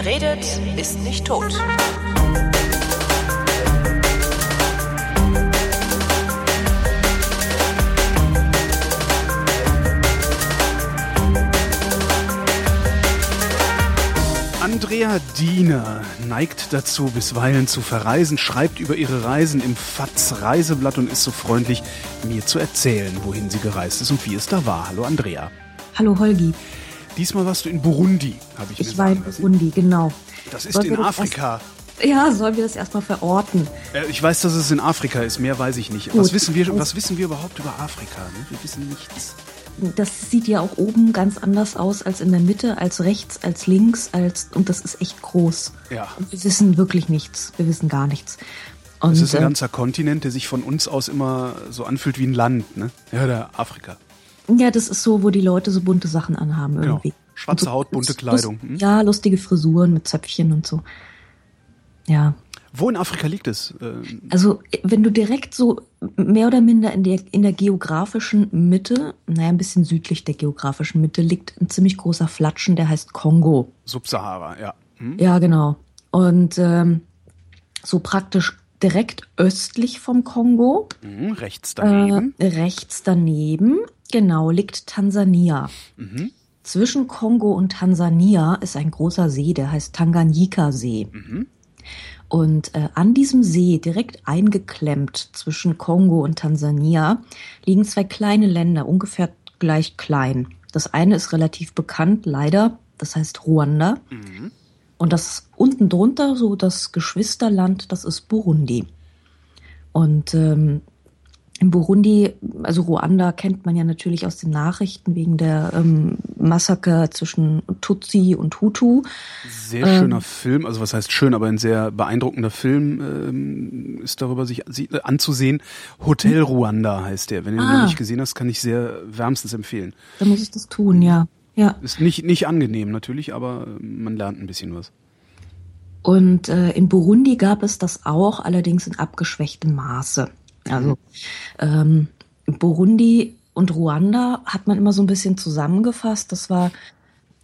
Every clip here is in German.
Wer redet, ist nicht tot. Andrea Diener neigt dazu, bisweilen zu verreisen, schreibt über ihre Reisen im FATS Reiseblatt und ist so freundlich, mir zu erzählen, wohin sie gereist ist und wie es da war. Hallo Andrea. Hallo Holgi. Diesmal warst du in Burundi, habe ich, ich Ich war in Burundi, genau. Das ist Sollen in Afrika. ja, sollen wir das erstmal verorten? Äh, ich weiß, dass es in Afrika ist, mehr weiß ich nicht. Was wissen, wir, was wissen wir überhaupt über Afrika? Ne? Wir wissen nichts das sieht ja auch oben ganz anders aus als in der Mitte, als rechts, als links, als und das ist echt groß. Ja. Und wir wissen wirklich nichts. Wir wissen gar nichts. Und, es ist ein äh, ganzer Kontinent, der sich von uns aus immer so anfühlt wie ein Land, ne? Ja, der Afrika. Ja, das ist so, wo die Leute so bunte Sachen anhaben genau. irgendwie. Genau. Schwarze so, Haut, bunte Kleidung. Hm? Ja, lustige Frisuren mit Zöpfchen und so. Ja. Wo in Afrika liegt es? Ähm, also, wenn du direkt so mehr oder minder in der, in der geografischen Mitte, naja, ein bisschen südlich der geografischen Mitte, liegt ein ziemlich großer Flatschen, der heißt Kongo. Subsahara, ja. Hm? Ja, genau. Und ähm, so praktisch direkt östlich vom Kongo. Mhm, rechts daneben. Äh, rechts daneben, genau, liegt Tansania. Mhm. Zwischen Kongo und Tansania ist ein großer See, der heißt Tanganyika-See. Mhm. Und äh, an diesem See, direkt eingeklemmt zwischen Kongo und Tansania, liegen zwei kleine Länder, ungefähr gleich klein. Das eine ist relativ bekannt, leider, das heißt Ruanda. Mhm. Und das unten drunter, so das Geschwisterland, das ist Burundi. Und ähm, in Burundi, also Ruanda kennt man ja natürlich aus den Nachrichten wegen der ähm, Massaker zwischen Tutsi und Hutu. Sehr schöner ähm, Film, also was heißt schön, aber ein sehr beeindruckender Film ähm, ist darüber sich anzusehen. Hotel Ruanda heißt der. Wenn du ah. ihn noch nicht gesehen hast, kann ich sehr wärmstens empfehlen. Dann muss ich das tun, ja. ja. Ist nicht, nicht angenehm natürlich, aber man lernt ein bisschen was. Und äh, in Burundi gab es das auch, allerdings in abgeschwächtem Maße. Also ähm, Burundi und Ruanda hat man immer so ein bisschen zusammengefasst. Das war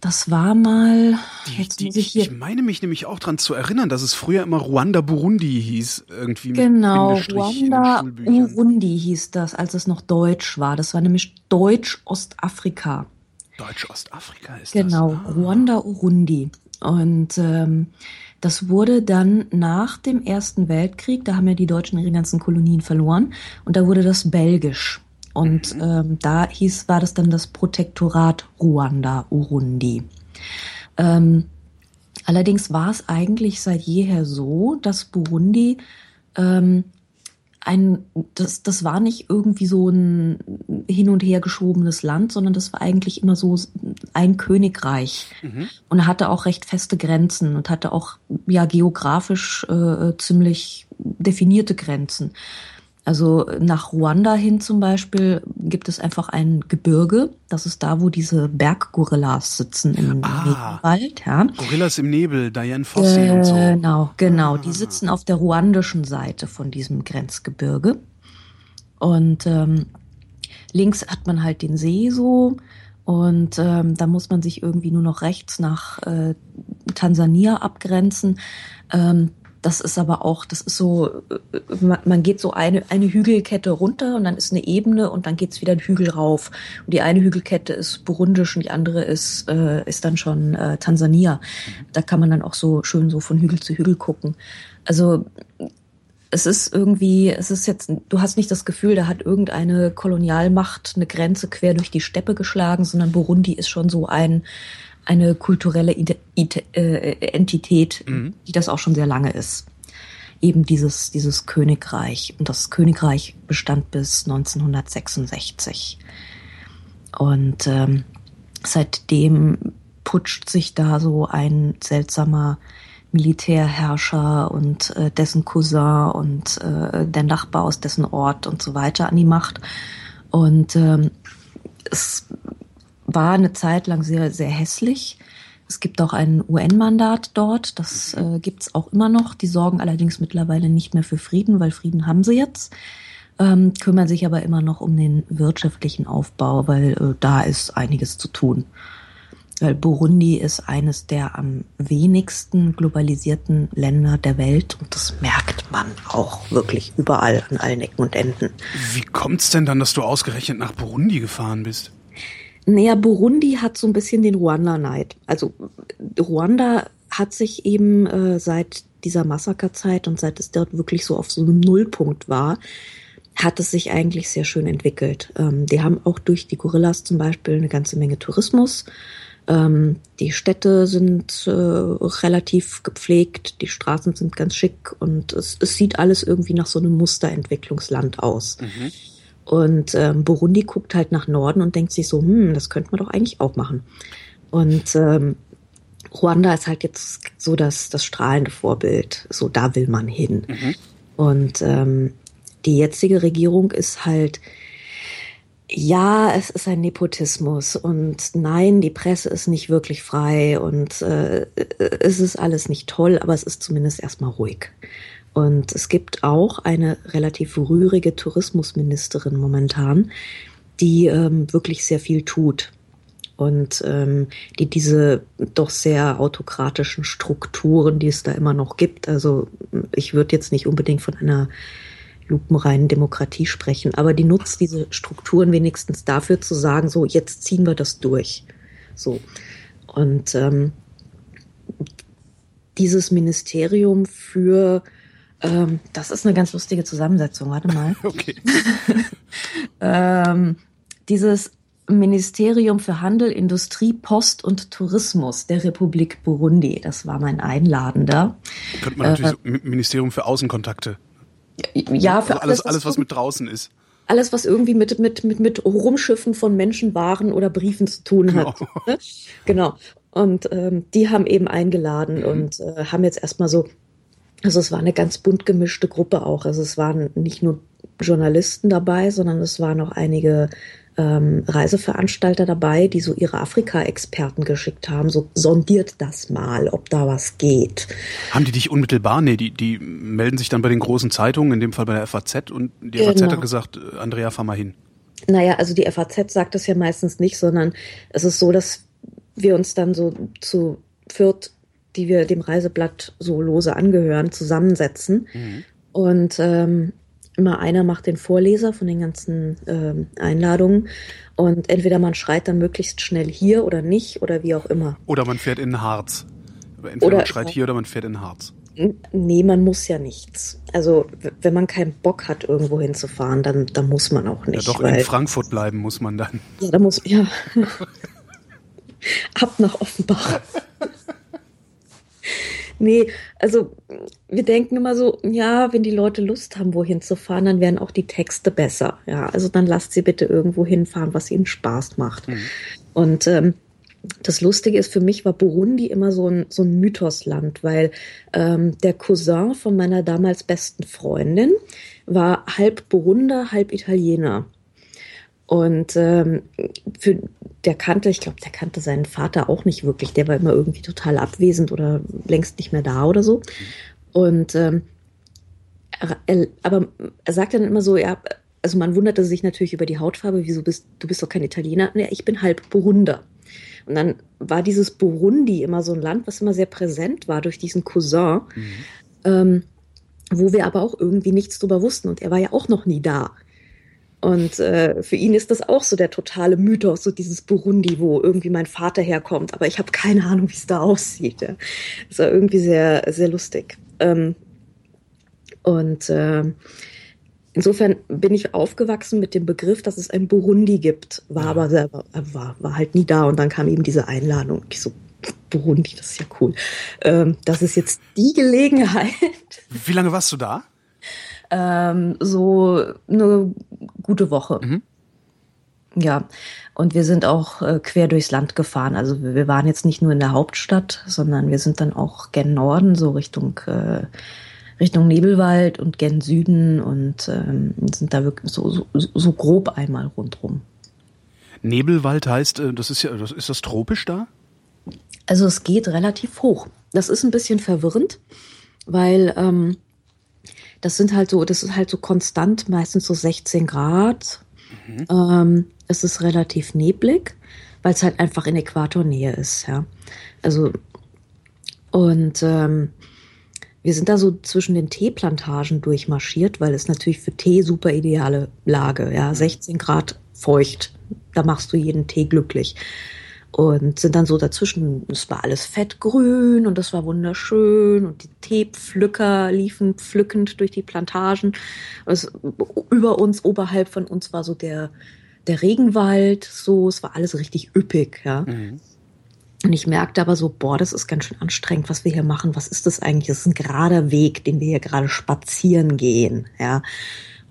das war mal. Die, die, ich, ich, meine mich nämlich auch daran zu erinnern, dass es früher immer Ruanda Burundi hieß, irgendwie. Genau, Ruanda Burundi hieß das, als es noch Deutsch war. Das war nämlich Deutsch-Ostafrika. Deutsch-Ostafrika ist genau, das. Genau, ah. Ruanda Urundi. Und ähm, das wurde dann nach dem Ersten Weltkrieg, da haben ja die Deutschen ihre ganzen Kolonien verloren, und da wurde das Belgisch. Und mhm. ähm, da hieß, war das dann das Protektorat Ruanda, Urundi. Ähm, allerdings war es eigentlich seit jeher so, dass Burundi ähm, ein, das, das war nicht irgendwie so ein hin und her geschobenes Land, sondern das war eigentlich immer so ein Königreich mhm. und er hatte auch recht feste Grenzen und hatte auch ja geografisch äh, ziemlich definierte Grenzen. Also nach Ruanda hin zum Beispiel gibt es einfach ein Gebirge. Das ist da, wo diese Berggorillas sitzen im ah, Wald. Ja. Gorillas im Nebel, Diane Fossey äh, und so. Genau, genau. Ah. Die sitzen auf der ruandischen Seite von diesem Grenzgebirge. Und ähm, links hat man halt den See so. Und ähm, da muss man sich irgendwie nur noch rechts nach äh, Tansania abgrenzen. Ähm, das ist aber auch, das ist so, äh, man geht so eine, eine Hügelkette runter und dann ist eine Ebene und dann geht's wieder ein Hügel rauf. Und die eine Hügelkette ist burundisch und die andere ist, äh, ist dann schon äh, Tansania. Da kann man dann auch so schön so von Hügel zu Hügel gucken. Also es ist irgendwie, es ist jetzt, du hast nicht das Gefühl, da hat irgendeine Kolonialmacht eine Grenze quer durch die Steppe geschlagen, sondern Burundi ist schon so ein, eine kulturelle äh, Entität, mhm. die das auch schon sehr lange ist. Eben dieses, dieses Königreich. Und das Königreich bestand bis 1966. Und ähm, seitdem putscht sich da so ein seltsamer Militärherrscher und äh, dessen Cousin und äh, der Nachbar aus dessen Ort und so weiter an die Macht. Und ähm, es war eine Zeit lang sehr, sehr hässlich. Es gibt auch ein UN-Mandat dort, das äh, gibt's auch immer noch. Die sorgen allerdings mittlerweile nicht mehr für Frieden, weil Frieden haben sie jetzt, ähm, kümmern sich aber immer noch um den wirtschaftlichen Aufbau, weil äh, da ist einiges zu tun. weil Burundi ist eines der am wenigsten globalisierten Länder der Welt und das merkt man auch wirklich überall an allen Ecken und Enden. Wie kommt's denn dann, dass du ausgerechnet nach Burundi gefahren bist? Naja, Burundi hat so ein bisschen den Ruanda-Neid. Also Ruanda hat sich eben äh, seit dieser Massakerzeit und seit es dort wirklich so auf so einem Nullpunkt war, hat es sich eigentlich sehr schön entwickelt. Ähm, die haben auch durch die Gorillas zum Beispiel eine ganze Menge Tourismus. Ähm, die Städte sind äh, relativ gepflegt, die Straßen sind ganz schick und es, es sieht alles irgendwie nach so einem Musterentwicklungsland aus. Mhm. Und ähm, Burundi guckt halt nach Norden und denkt sich so, hm, das könnte man doch eigentlich auch machen. Und ähm, Ruanda ist halt jetzt so das, das strahlende Vorbild. So, da will man hin. Mhm. Und ähm, die jetzige Regierung ist halt, ja, es ist ein Nepotismus und nein, die Presse ist nicht wirklich frei und äh, es ist alles nicht toll, aber es ist zumindest erstmal ruhig. Und es gibt auch eine relativ rührige Tourismusministerin momentan, die ähm, wirklich sehr viel tut und ähm, die diese doch sehr autokratischen Strukturen, die es da immer noch gibt, also ich würde jetzt nicht unbedingt von einer lupenreinen Demokratie sprechen, aber die nutzt diese Strukturen wenigstens dafür zu sagen, so jetzt ziehen wir das durch. So. Und ähm, dieses Ministerium für ähm, das ist eine ganz lustige Zusammensetzung, warte mal. Okay. ähm, dieses Ministerium für Handel, Industrie, Post und Tourismus der Republik Burundi. Das war mein Einladender. Könnte man natürlich äh, so Ministerium für Außenkontakte. Ja, für also alles, alles, was, was mit draußen ist. Alles, was irgendwie mit, mit, mit, mit Rumschiffen von Menschen, Waren oder Briefen zu tun hat. Genau. Ne? genau. Und ähm, die haben eben eingeladen mhm. und äh, haben jetzt erstmal so, also es war eine ganz bunt gemischte Gruppe auch. Also es waren nicht nur Journalisten dabei, sondern es waren auch einige ähm, Reiseveranstalter dabei, die so ihre Afrika-Experten geschickt haben, so sondiert das mal, ob da was geht. Haben die dich unmittelbar? Nee, die, die melden sich dann bei den großen Zeitungen, in dem Fall bei der FAZ und die FAZ genau. hat gesagt, äh, Andrea, fahr mal hin. Naja, also die FAZ sagt das ja meistens nicht, sondern es ist so, dass wir uns dann so zu viert, die wir dem Reiseblatt so lose angehören, zusammensetzen. Mhm. Und ähm, immer einer macht den Vorleser von den ganzen ähm, Einladungen und entweder man schreit dann möglichst schnell hier oder nicht oder wie auch immer. Oder man fährt in den Harz. Entweder oder man schreit hier oder man fährt in den Harz. Nee, man muss ja nichts. Also wenn man keinen Bock hat, irgendwo hinzufahren, dann, dann muss man auch nicht. Ja, doch weil, in Frankfurt bleiben muss man dann. Ja, da muss, ja. Ab nach Offenbach. Nee, also wir denken immer so, ja, wenn die Leute Lust haben, wohin zu fahren, dann werden auch die Texte besser. Ja, also dann lasst sie bitte irgendwo hinfahren, was ihnen Spaß macht. Mhm. Und ähm, das Lustige ist, für mich war Burundi immer so ein, so ein Mythosland, weil ähm, der Cousin von meiner damals besten Freundin war halb Burunder, halb Italiener. Und ähm, für, der kannte, ich glaube, der kannte seinen Vater auch nicht wirklich. Der war immer irgendwie total abwesend oder längst nicht mehr da oder so. Und ähm, er, aber er sagte dann immer so, ja, also man wunderte sich natürlich über die Hautfarbe, wieso bist du bist doch kein Italiener? Ja, ich bin halb Burunder. Und dann war dieses Burundi immer so ein Land, was immer sehr präsent war durch diesen Cousin, mhm. ähm, wo wir aber auch irgendwie nichts drüber wussten. Und er war ja auch noch nie da. Und äh, für ihn ist das auch so der totale Mythos, so dieses Burundi, wo irgendwie mein Vater herkommt. Aber ich habe keine Ahnung, wie es da aussieht. Ja. Das war irgendwie sehr, sehr lustig. Ähm, und äh, insofern bin ich aufgewachsen mit dem Begriff, dass es ein Burundi gibt, war aber selber, war, war halt nie da. Und dann kam eben diese Einladung. Ich so, Burundi, das ist ja cool. Ähm, das ist jetzt die Gelegenheit. Wie lange warst du da? Ähm, so eine gute Woche. Mhm. Ja, und wir sind auch äh, quer durchs Land gefahren. Also wir, waren jetzt nicht nur in der Hauptstadt, sondern wir sind dann auch gen Norden, so Richtung äh, Richtung Nebelwald und gen Süden und ähm, sind da wirklich so, so, so grob einmal rundrum. Nebelwald heißt, äh, das ist ja, das ist das tropisch da? Also es geht relativ hoch. Das ist ein bisschen verwirrend, weil ähm, das sind halt so, das ist halt so konstant, meistens so 16 Grad. Mhm. Ähm, es ist relativ neblig. weil es halt einfach in Äquatornähe ist, ja. Also und ähm, wir sind da so zwischen den Teeplantagen durchmarschiert, weil es natürlich für Tee super ideale Lage, ja, 16 Grad feucht, da machst du jeden Tee glücklich und sind dann so dazwischen, es war alles fettgrün und das war wunderschön und die Teepflücker liefen pflückend durch die Plantagen. Es, über uns, oberhalb von uns war so der, der Regenwald, so, es war alles richtig üppig, ja. Mhm. Und ich merkte aber so, boah, das ist ganz schön anstrengend, was wir hier machen. Was ist das eigentlich? Das ist ein gerader Weg, den wir hier gerade spazieren gehen, ja.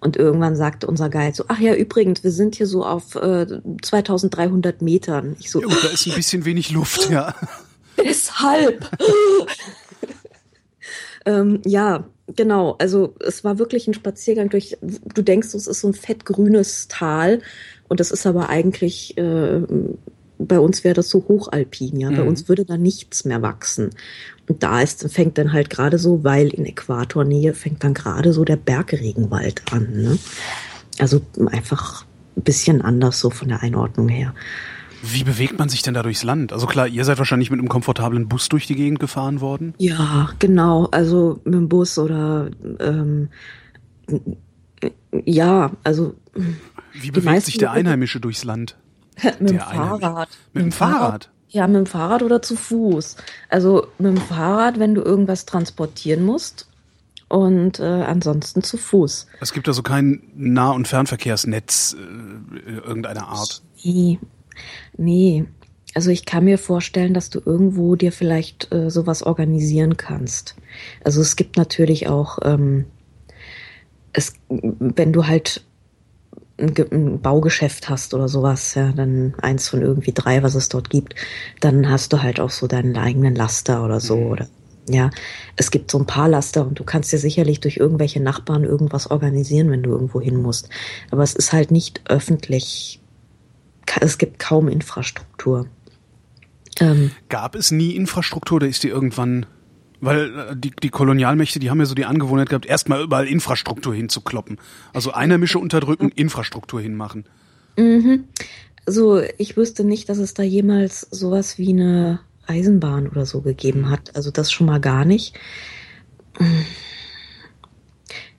Und irgendwann sagte unser Guide so, ach ja, übrigens, wir sind hier so auf äh, 2300 Metern. Ich so, ja, da ist ein bisschen wenig Luft, ja. Deshalb. ähm, ja, genau. Also es war wirklich ein Spaziergang durch, du denkst, es ist so ein fettgrünes Tal. Und das ist aber eigentlich äh, bei uns wäre das so hochalpin, ja. Mhm. Bei uns würde da nichts mehr wachsen. Und da ist, fängt dann halt gerade so, weil in Äquatornähe fängt dann gerade so der Bergregenwald an. Ne? Also einfach ein bisschen anders so von der Einordnung her. Wie bewegt man sich denn da durchs Land? Also klar, ihr seid wahrscheinlich mit einem komfortablen Bus durch die Gegend gefahren worden? Ja, genau. Also mit dem Bus oder ähm, ja, also. Wie bewegt sich der Einheimische durchs Land? mit dem Fahrrad. Mit dem Fahrrad? Ja, mit dem Fahrrad oder zu Fuß. Also mit dem Fahrrad, wenn du irgendwas transportieren musst und äh, ansonsten zu Fuß. Es gibt also kein Nah- und Fernverkehrsnetz äh, irgendeiner Art. Nee. Nee. Also ich kann mir vorstellen, dass du irgendwo dir vielleicht äh, sowas organisieren kannst. Also es gibt natürlich auch, ähm, es, wenn du halt ein, Baugeschäft hast oder sowas, ja, dann eins von irgendwie drei, was es dort gibt, dann hast du halt auch so deinen eigenen Laster oder so, mhm. oder ja, es gibt so ein paar Laster und du kannst dir sicherlich durch irgendwelche Nachbarn irgendwas organisieren, wenn du irgendwo hin musst. Aber es ist halt nicht öffentlich. Es gibt kaum Infrastruktur. Ähm, Gab es nie Infrastruktur oder ist die irgendwann weil äh, die, die Kolonialmächte, die haben ja so die Angewohnheit gehabt, erstmal überall Infrastruktur hinzukloppen. Also Einheimische unterdrücken, Infrastruktur hinmachen. Mhm. Also ich wüsste nicht, dass es da jemals sowas wie eine Eisenbahn oder so gegeben hat. Also das schon mal gar nicht.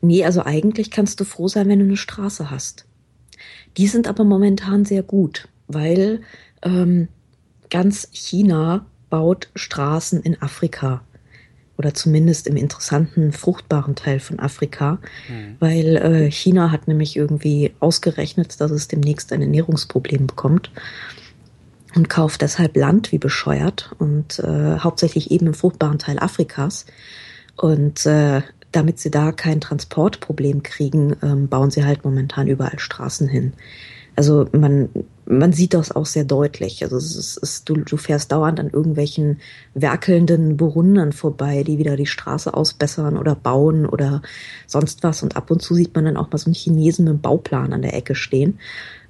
Nee, also eigentlich kannst du froh sein, wenn du eine Straße hast. Die sind aber momentan sehr gut, weil ähm, ganz China baut Straßen in Afrika oder zumindest im interessanten, fruchtbaren Teil von Afrika, mhm. weil äh, China hat nämlich irgendwie ausgerechnet, dass es demnächst ein Ernährungsproblem bekommt und kauft deshalb Land wie bescheuert und äh, hauptsächlich eben im fruchtbaren Teil Afrikas. Und äh, damit sie da kein Transportproblem kriegen, ähm, bauen sie halt momentan überall Straßen hin. Also man, man sieht das auch sehr deutlich. Also es ist, es ist, du, du fährst dauernd an irgendwelchen werkelnden Burundern vorbei, die wieder die Straße ausbessern oder bauen oder sonst was. Und ab und zu sieht man dann auch mal so einen Chinesen mit einem Bauplan an der Ecke stehen.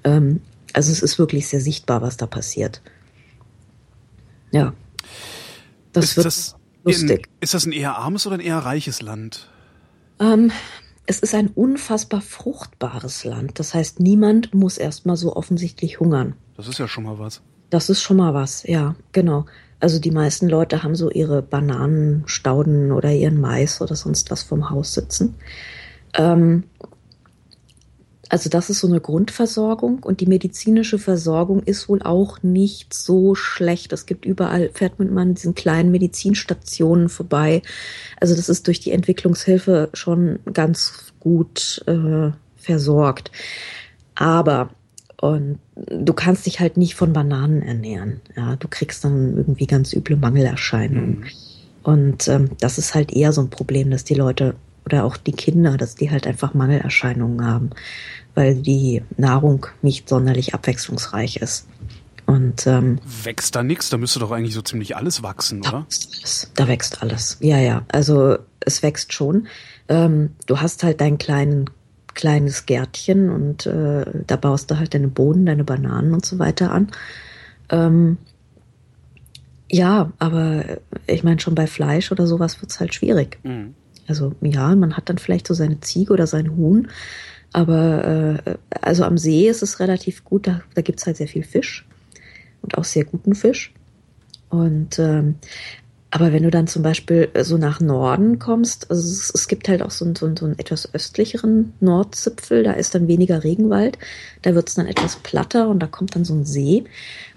Ähm, also es ist wirklich sehr sichtbar, was da passiert. Ja. Das ist wird das lustig. In, ist das ein eher armes oder ein eher reiches Land? Ähm, es ist ein unfassbar fruchtbares Land. Das heißt, niemand muss erstmal so offensichtlich hungern. Das ist ja schon mal was. Das ist schon mal was, ja, genau. Also die meisten Leute haben so ihre Bananenstauden oder ihren Mais oder sonst was vom Haus sitzen. Ähm, also das ist so eine Grundversorgung und die medizinische Versorgung ist wohl auch nicht so schlecht. Es gibt überall, fährt man an diesen kleinen Medizinstationen vorbei. Also das ist durch die Entwicklungshilfe schon ganz gut äh, versorgt. Aber und du kannst dich halt nicht von Bananen ernähren. Ja, du kriegst dann irgendwie ganz üble Mangelerscheinungen. Mhm. Und ähm, das ist halt eher so ein Problem, dass die Leute oder auch die Kinder, dass die halt einfach Mangelerscheinungen haben, weil die Nahrung nicht sonderlich abwechslungsreich ist. Und ähm, wächst da nichts? Da müsste doch eigentlich so ziemlich alles wachsen, da oder? Wächst alles. Da wächst alles. Ja, ja. Also es wächst schon. Ähm, du hast halt dein kleinen, kleines Gärtchen und äh, da baust du halt deine Bohnen, deine Bananen und so weiter an. Ähm, ja, aber ich meine, schon bei Fleisch oder sowas wird's halt schwierig. Mhm. Also ja, man hat dann vielleicht so seine Ziege oder sein Huhn, aber äh, also am See ist es relativ gut, da, da gibt's halt sehr viel Fisch. und auch sehr guten Fisch. Und ähm, aber wenn du dann zum Beispiel so nach Norden kommst, also es, es gibt halt auch so einen, so, einen, so einen etwas östlicheren Nordzipfel, da ist dann weniger Regenwald, da wird es dann etwas platter und da kommt dann so ein See.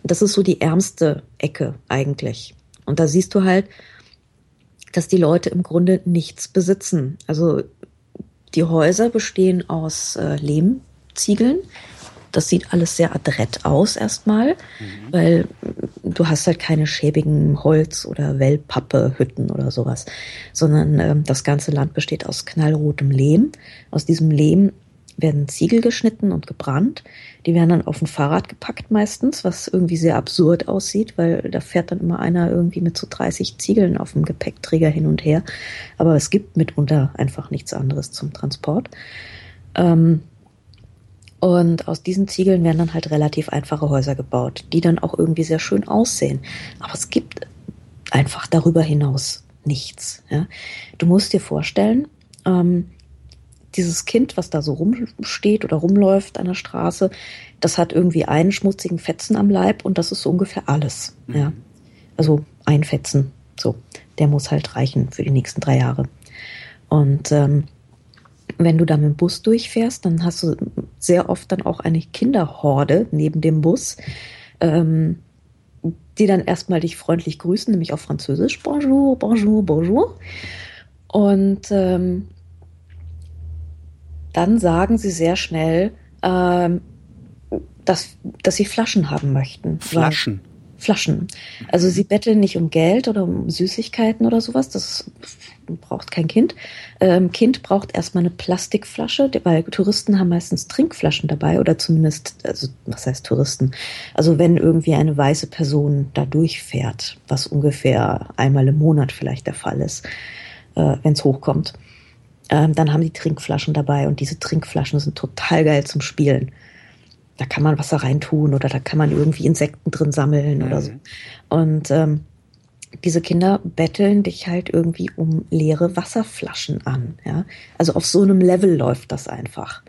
Und das ist so die ärmste Ecke eigentlich. Und da siehst du halt, dass die Leute im Grunde nichts besitzen. Also die Häuser bestehen aus äh, Lehmziegeln das sieht alles sehr adrett aus erstmal, mhm. weil du hast halt keine schäbigen Holz- oder Wellpappe-Hütten oder sowas, sondern ähm, das ganze Land besteht aus knallrotem Lehm. Aus diesem Lehm werden Ziegel geschnitten und gebrannt. Die werden dann auf ein Fahrrad gepackt meistens, was irgendwie sehr absurd aussieht, weil da fährt dann immer einer irgendwie mit so 30 Ziegeln auf dem Gepäckträger hin und her. Aber es gibt mitunter einfach nichts anderes zum Transport. Ähm, und aus diesen Ziegeln werden dann halt relativ einfache Häuser gebaut, die dann auch irgendwie sehr schön aussehen. Aber es gibt einfach darüber hinaus nichts. Ja. Du musst dir vorstellen, ähm, dieses Kind, was da so rumsteht oder rumläuft an der Straße, das hat irgendwie einen schmutzigen Fetzen am Leib und das ist so ungefähr alles. Mhm. Ja. Also ein Fetzen. So, der muss halt reichen für die nächsten drei Jahre. Und ähm, wenn du da mit dem Bus durchfährst, dann hast du sehr oft dann auch eine Kinderhorde neben dem Bus, ähm, die dann erstmal dich freundlich grüßen, nämlich auf Französisch. Bonjour, bonjour, bonjour. Und ähm, dann sagen sie sehr schnell, ähm, dass, dass sie Flaschen haben möchten. Flaschen? Flaschen. Also sie betteln nicht um Geld oder um Süßigkeiten oder sowas. Das braucht kein Kind. Ähm, kind braucht erstmal eine Plastikflasche, weil Touristen haben meistens Trinkflaschen dabei oder zumindest, also was heißt Touristen? Also wenn irgendwie eine weiße Person da durchfährt, was ungefähr einmal im Monat vielleicht der Fall ist, äh, wenn es hochkommt, ähm, dann haben die Trinkflaschen dabei und diese Trinkflaschen sind total geil zum Spielen da kann man Wasser reintun oder da kann man irgendwie Insekten drin sammeln mhm. oder so. Und ähm, diese Kinder betteln dich halt irgendwie um leere Wasserflaschen an. Ja? Also auf so einem Level läuft das einfach.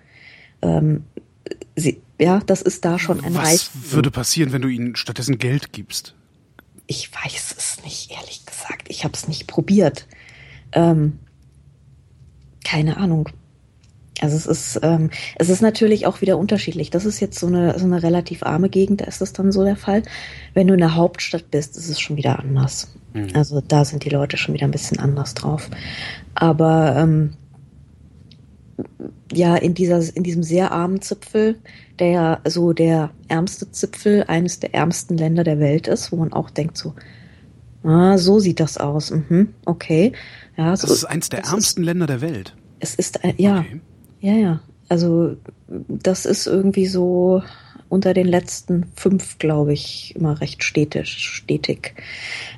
Ähm, sie, ja, das ist da schon ein Was Reichtum. würde passieren, wenn du ihnen stattdessen Geld gibst? Ich weiß es nicht, ehrlich gesagt. Ich habe es nicht probiert. Ähm, keine Ahnung. Also es ist, ähm, es ist natürlich auch wieder unterschiedlich. Das ist jetzt so eine, so eine relativ arme Gegend, da ist das dann so der Fall. Wenn du in der Hauptstadt bist, ist es schon wieder anders. Mhm. Also da sind die Leute schon wieder ein bisschen anders drauf. Aber ähm, ja, in dieser, in diesem sehr armen Zipfel, der ja so der ärmste Zipfel eines der ärmsten Länder der Welt ist, wo man auch denkt so, ah, so sieht das aus. Mhm, okay. Ja, so, das ist eins der ärmsten ist, Länder der Welt. Es ist, ja, okay. Ja, ja. Also das ist irgendwie so unter den letzten fünf, glaube ich, immer recht stetig. stetig.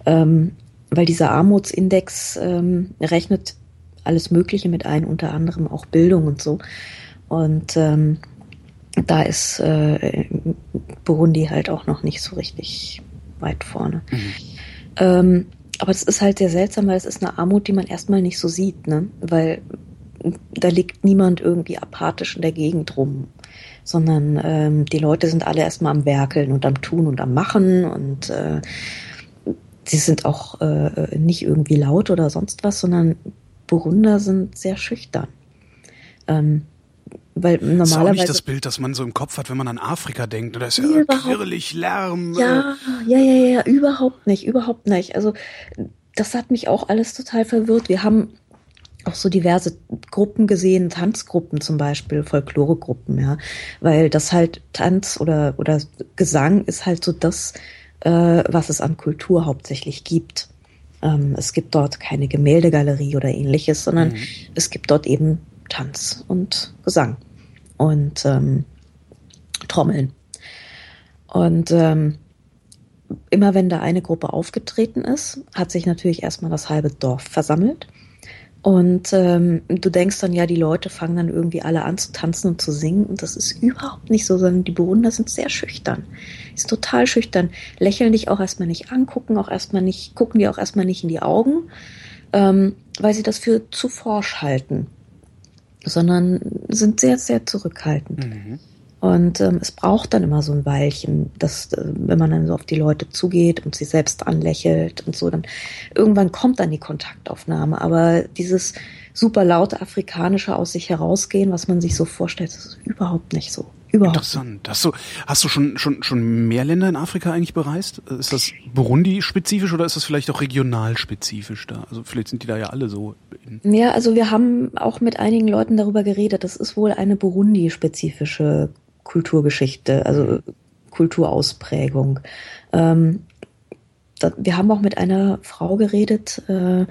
Ähm, weil dieser Armutsindex ähm, rechnet alles Mögliche mit ein, unter anderem auch Bildung und so. Und ähm, da ist äh, Burundi halt auch noch nicht so richtig weit vorne. Mhm. Aber es ist halt sehr seltsam, weil es ist eine Armut, die man erstmal nicht so sieht, ne? Weil da liegt niemand irgendwie apathisch in der Gegend rum, sondern ähm, die Leute sind alle erstmal am Werkeln und am Tun und am Machen und äh, sie sind auch äh, nicht irgendwie laut oder sonst was, sondern Burunder sind sehr schüchtern. Ähm, weil normalerweise. Das ist auch nicht das Bild, das man so im Kopf hat, wenn man an Afrika denkt. Da ist ja quirlig, Lärm. Ja, ja, ja, ja, überhaupt nicht, überhaupt nicht. Also, das hat mich auch alles total verwirrt. Wir haben auch so diverse Gruppen gesehen, Tanzgruppen zum Beispiel, Folkloregruppen, ja, weil das halt Tanz oder oder Gesang ist halt so das, äh, was es an Kultur hauptsächlich gibt. Ähm, es gibt dort keine Gemäldegalerie oder ähnliches, sondern mhm. es gibt dort eben Tanz und Gesang und ähm, Trommeln. Und ähm, immer wenn da eine Gruppe aufgetreten ist, hat sich natürlich erstmal das halbe Dorf versammelt und ähm, du denkst dann, ja, die Leute fangen dann irgendwie alle an zu tanzen und zu singen. Und das ist überhaupt nicht so, sondern die Bewohner sind sehr schüchtern. Ist total schüchtern. Lächeln dich auch erstmal nicht an, gucken auch erstmal nicht, gucken dir auch erstmal nicht in die Augen, ähm, weil sie das für zu forsch halten. Sondern sind sehr, sehr zurückhaltend. Mhm. Und ähm, es braucht dann immer so ein Weilchen, dass, äh, wenn man dann so auf die Leute zugeht und sie selbst anlächelt und so, dann irgendwann kommt dann die Kontaktaufnahme. Aber dieses super laute afrikanische aus sich herausgehen, was man sich so vorstellt, das ist überhaupt nicht so. Überhaupt. Interessant. Hast du, hast du schon, schon, schon mehr Länder in Afrika eigentlich bereist? Ist das Burundi-spezifisch oder ist das vielleicht auch regional-spezifisch da? Also vielleicht sind die da ja alle so. Ja, also wir haben auch mit einigen Leuten darüber geredet. Das ist wohl eine Burundi-spezifische Kulturgeschichte, also Kulturausprägung. Ähm, wir haben auch mit einer Frau geredet, äh,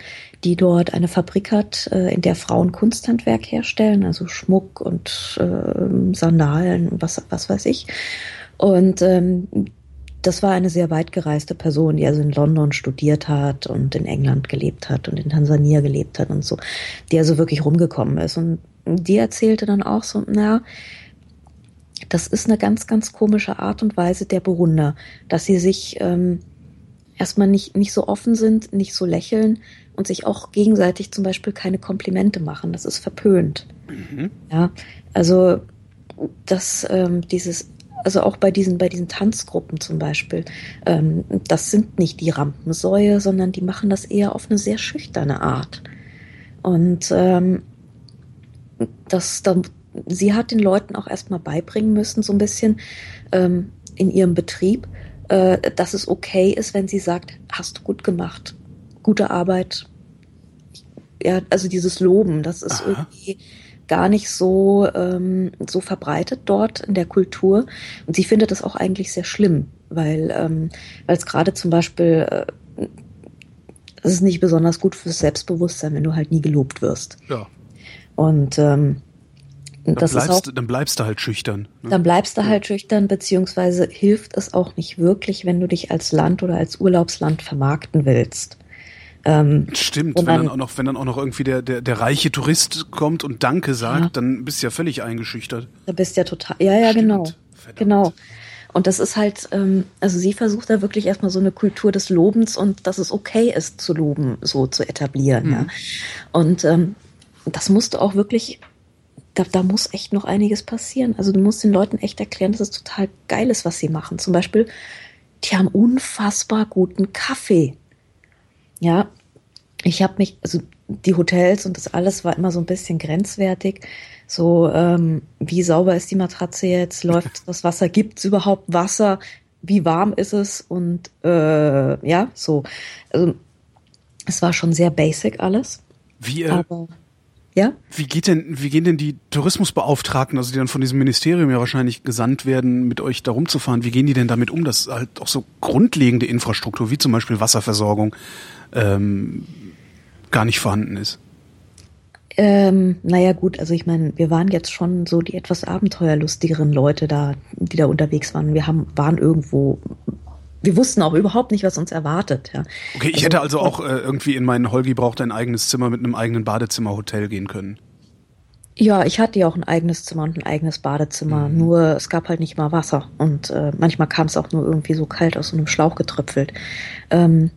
die dort eine Fabrik hat, äh, in der Frauen Kunsthandwerk herstellen, also Schmuck und äh, Sandalen und was, was weiß ich. Und ähm, das war eine sehr weit gereiste Person, die also in London studiert hat und in England gelebt hat und in Tansania gelebt hat und so, die also wirklich rumgekommen ist. Und die erzählte dann auch so, na, das ist eine ganz, ganz komische Art und Weise der Burunder, dass sie sich ähm, erstmal nicht, nicht so offen sind, nicht so lächeln und sich auch gegenseitig zum Beispiel keine Komplimente machen. Das ist verpönt. Mhm. Ja, also dass ähm, dieses, also auch bei diesen, bei diesen Tanzgruppen zum Beispiel, ähm, das sind nicht die Rampensäue, sondern die machen das eher auf eine sehr schüchterne Art. Und ähm, das, da, sie hat den Leuten auch erstmal beibringen müssen, so ein bisschen ähm, in ihrem Betrieb, äh, dass es okay ist, wenn sie sagt, hast du gut gemacht, gute Arbeit. Ja, also dieses Loben, das ist Aha. irgendwie gar nicht so, ähm, so verbreitet dort in der Kultur. Und sie findet das auch eigentlich sehr schlimm, weil ähm, weil es gerade zum Beispiel äh, es ist nicht besonders gut fürs Selbstbewusstsein, wenn du halt nie gelobt wirst. Ja. Und ähm, das bleibst, ist auch, dann bleibst du halt schüchtern. Ne? Dann bleibst du halt schüchtern, beziehungsweise hilft es auch nicht wirklich, wenn du dich als Land oder als Urlaubsland vermarkten willst. Ähm, Stimmt, wenn dann, auch noch, wenn dann auch noch irgendwie der, der, der reiche Tourist kommt und Danke sagt, ja. dann bist du ja völlig eingeschüchtert. Da bist du ja total, ja, ja, Stimmt. genau. Verdammt. Genau. Und das ist halt, ähm, also sie versucht da wirklich erstmal so eine Kultur des Lobens und dass es okay ist zu loben, so zu etablieren. Mhm. Ja. Und ähm, das musst du auch wirklich da, da muss echt noch einiges passieren. Also du musst den Leuten echt erklären, dass es total geil ist, was sie machen. Zum Beispiel, die haben unfassbar guten Kaffee. Ja, ich habe mich, also die Hotels und das alles war immer so ein bisschen grenzwertig. So, ähm, wie sauber ist die Matratze jetzt? Läuft das Wasser? Gibt es überhaupt Wasser? Wie warm ist es? Und äh, ja, so. Also es war schon sehr basic alles. Wie, äh, Aber ja? Wie geht denn, wie gehen denn die Tourismusbeauftragten, also die dann von diesem Ministerium ja wahrscheinlich gesandt werden, mit euch da rumzufahren, wie gehen die denn damit um, dass halt auch so grundlegende Infrastruktur, wie zum Beispiel Wasserversorgung, ähm, gar nicht vorhanden ist? Ähm, naja gut, also ich meine, wir waren jetzt schon so die etwas abenteuerlustigeren Leute da, die da unterwegs waren. Wir haben, waren irgendwo wir wussten auch überhaupt nicht, was uns erwartet. Ja. Okay, ich also, hätte also auch äh, irgendwie in meinen Holgi braucht ein eigenes Zimmer mit einem eigenen Badezimmer-Hotel gehen können. Ja, ich hatte ja auch ein eigenes Zimmer und ein eigenes Badezimmer. Mhm. Nur es gab halt nicht mal Wasser und äh, manchmal kam es auch nur irgendwie so kalt aus so einem Schlauch getröpfelt. Ähm,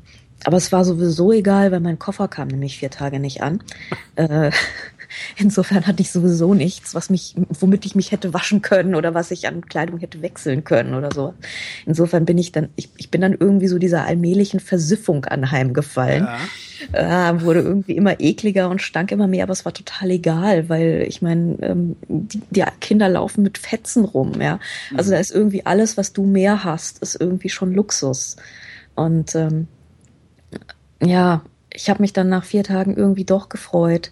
aber es war sowieso egal, weil mein Koffer kam nämlich vier Tage nicht an. äh, Insofern hatte ich sowieso nichts, was mich, womit ich mich hätte waschen können oder was ich an Kleidung hätte wechseln können oder so. Insofern bin ich dann, ich, ich bin dann irgendwie so dieser allmählichen Versiffung anheimgefallen. Ja. Äh, wurde irgendwie immer ekliger und stank immer mehr, aber es war total egal, weil ich meine, ähm, die, die, Kinder laufen mit Fetzen rum, ja. Also mhm. da ist irgendwie alles, was du mehr hast, ist irgendwie schon Luxus. Und ähm, ja, ich habe mich dann nach vier Tagen irgendwie doch gefreut,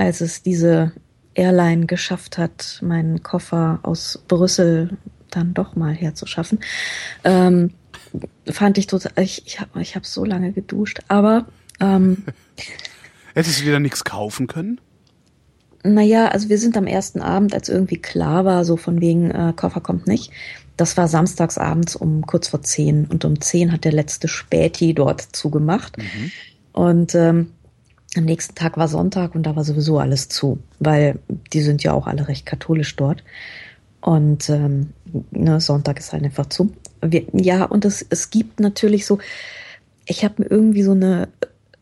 als es diese Airline geschafft hat, meinen Koffer aus Brüssel dann doch mal herzuschaffen. Ähm, fand ich total, ich, ich habe ich hab so lange geduscht, aber ähm, Hättest du wieder nichts kaufen können? Naja, also wir sind am ersten Abend, als irgendwie klar war, so von wegen äh, Koffer kommt nicht. Das war samstags abends um kurz vor zehn und um zehn hat der letzte Späti dort zugemacht. Mhm. Und ähm, am nächsten Tag war Sonntag und da war sowieso alles zu, weil die sind ja auch alle recht katholisch dort. Und ähm, ne, Sonntag ist halt einfach zu. Wir, ja, und es, es gibt natürlich so, ich habe mir irgendwie so eine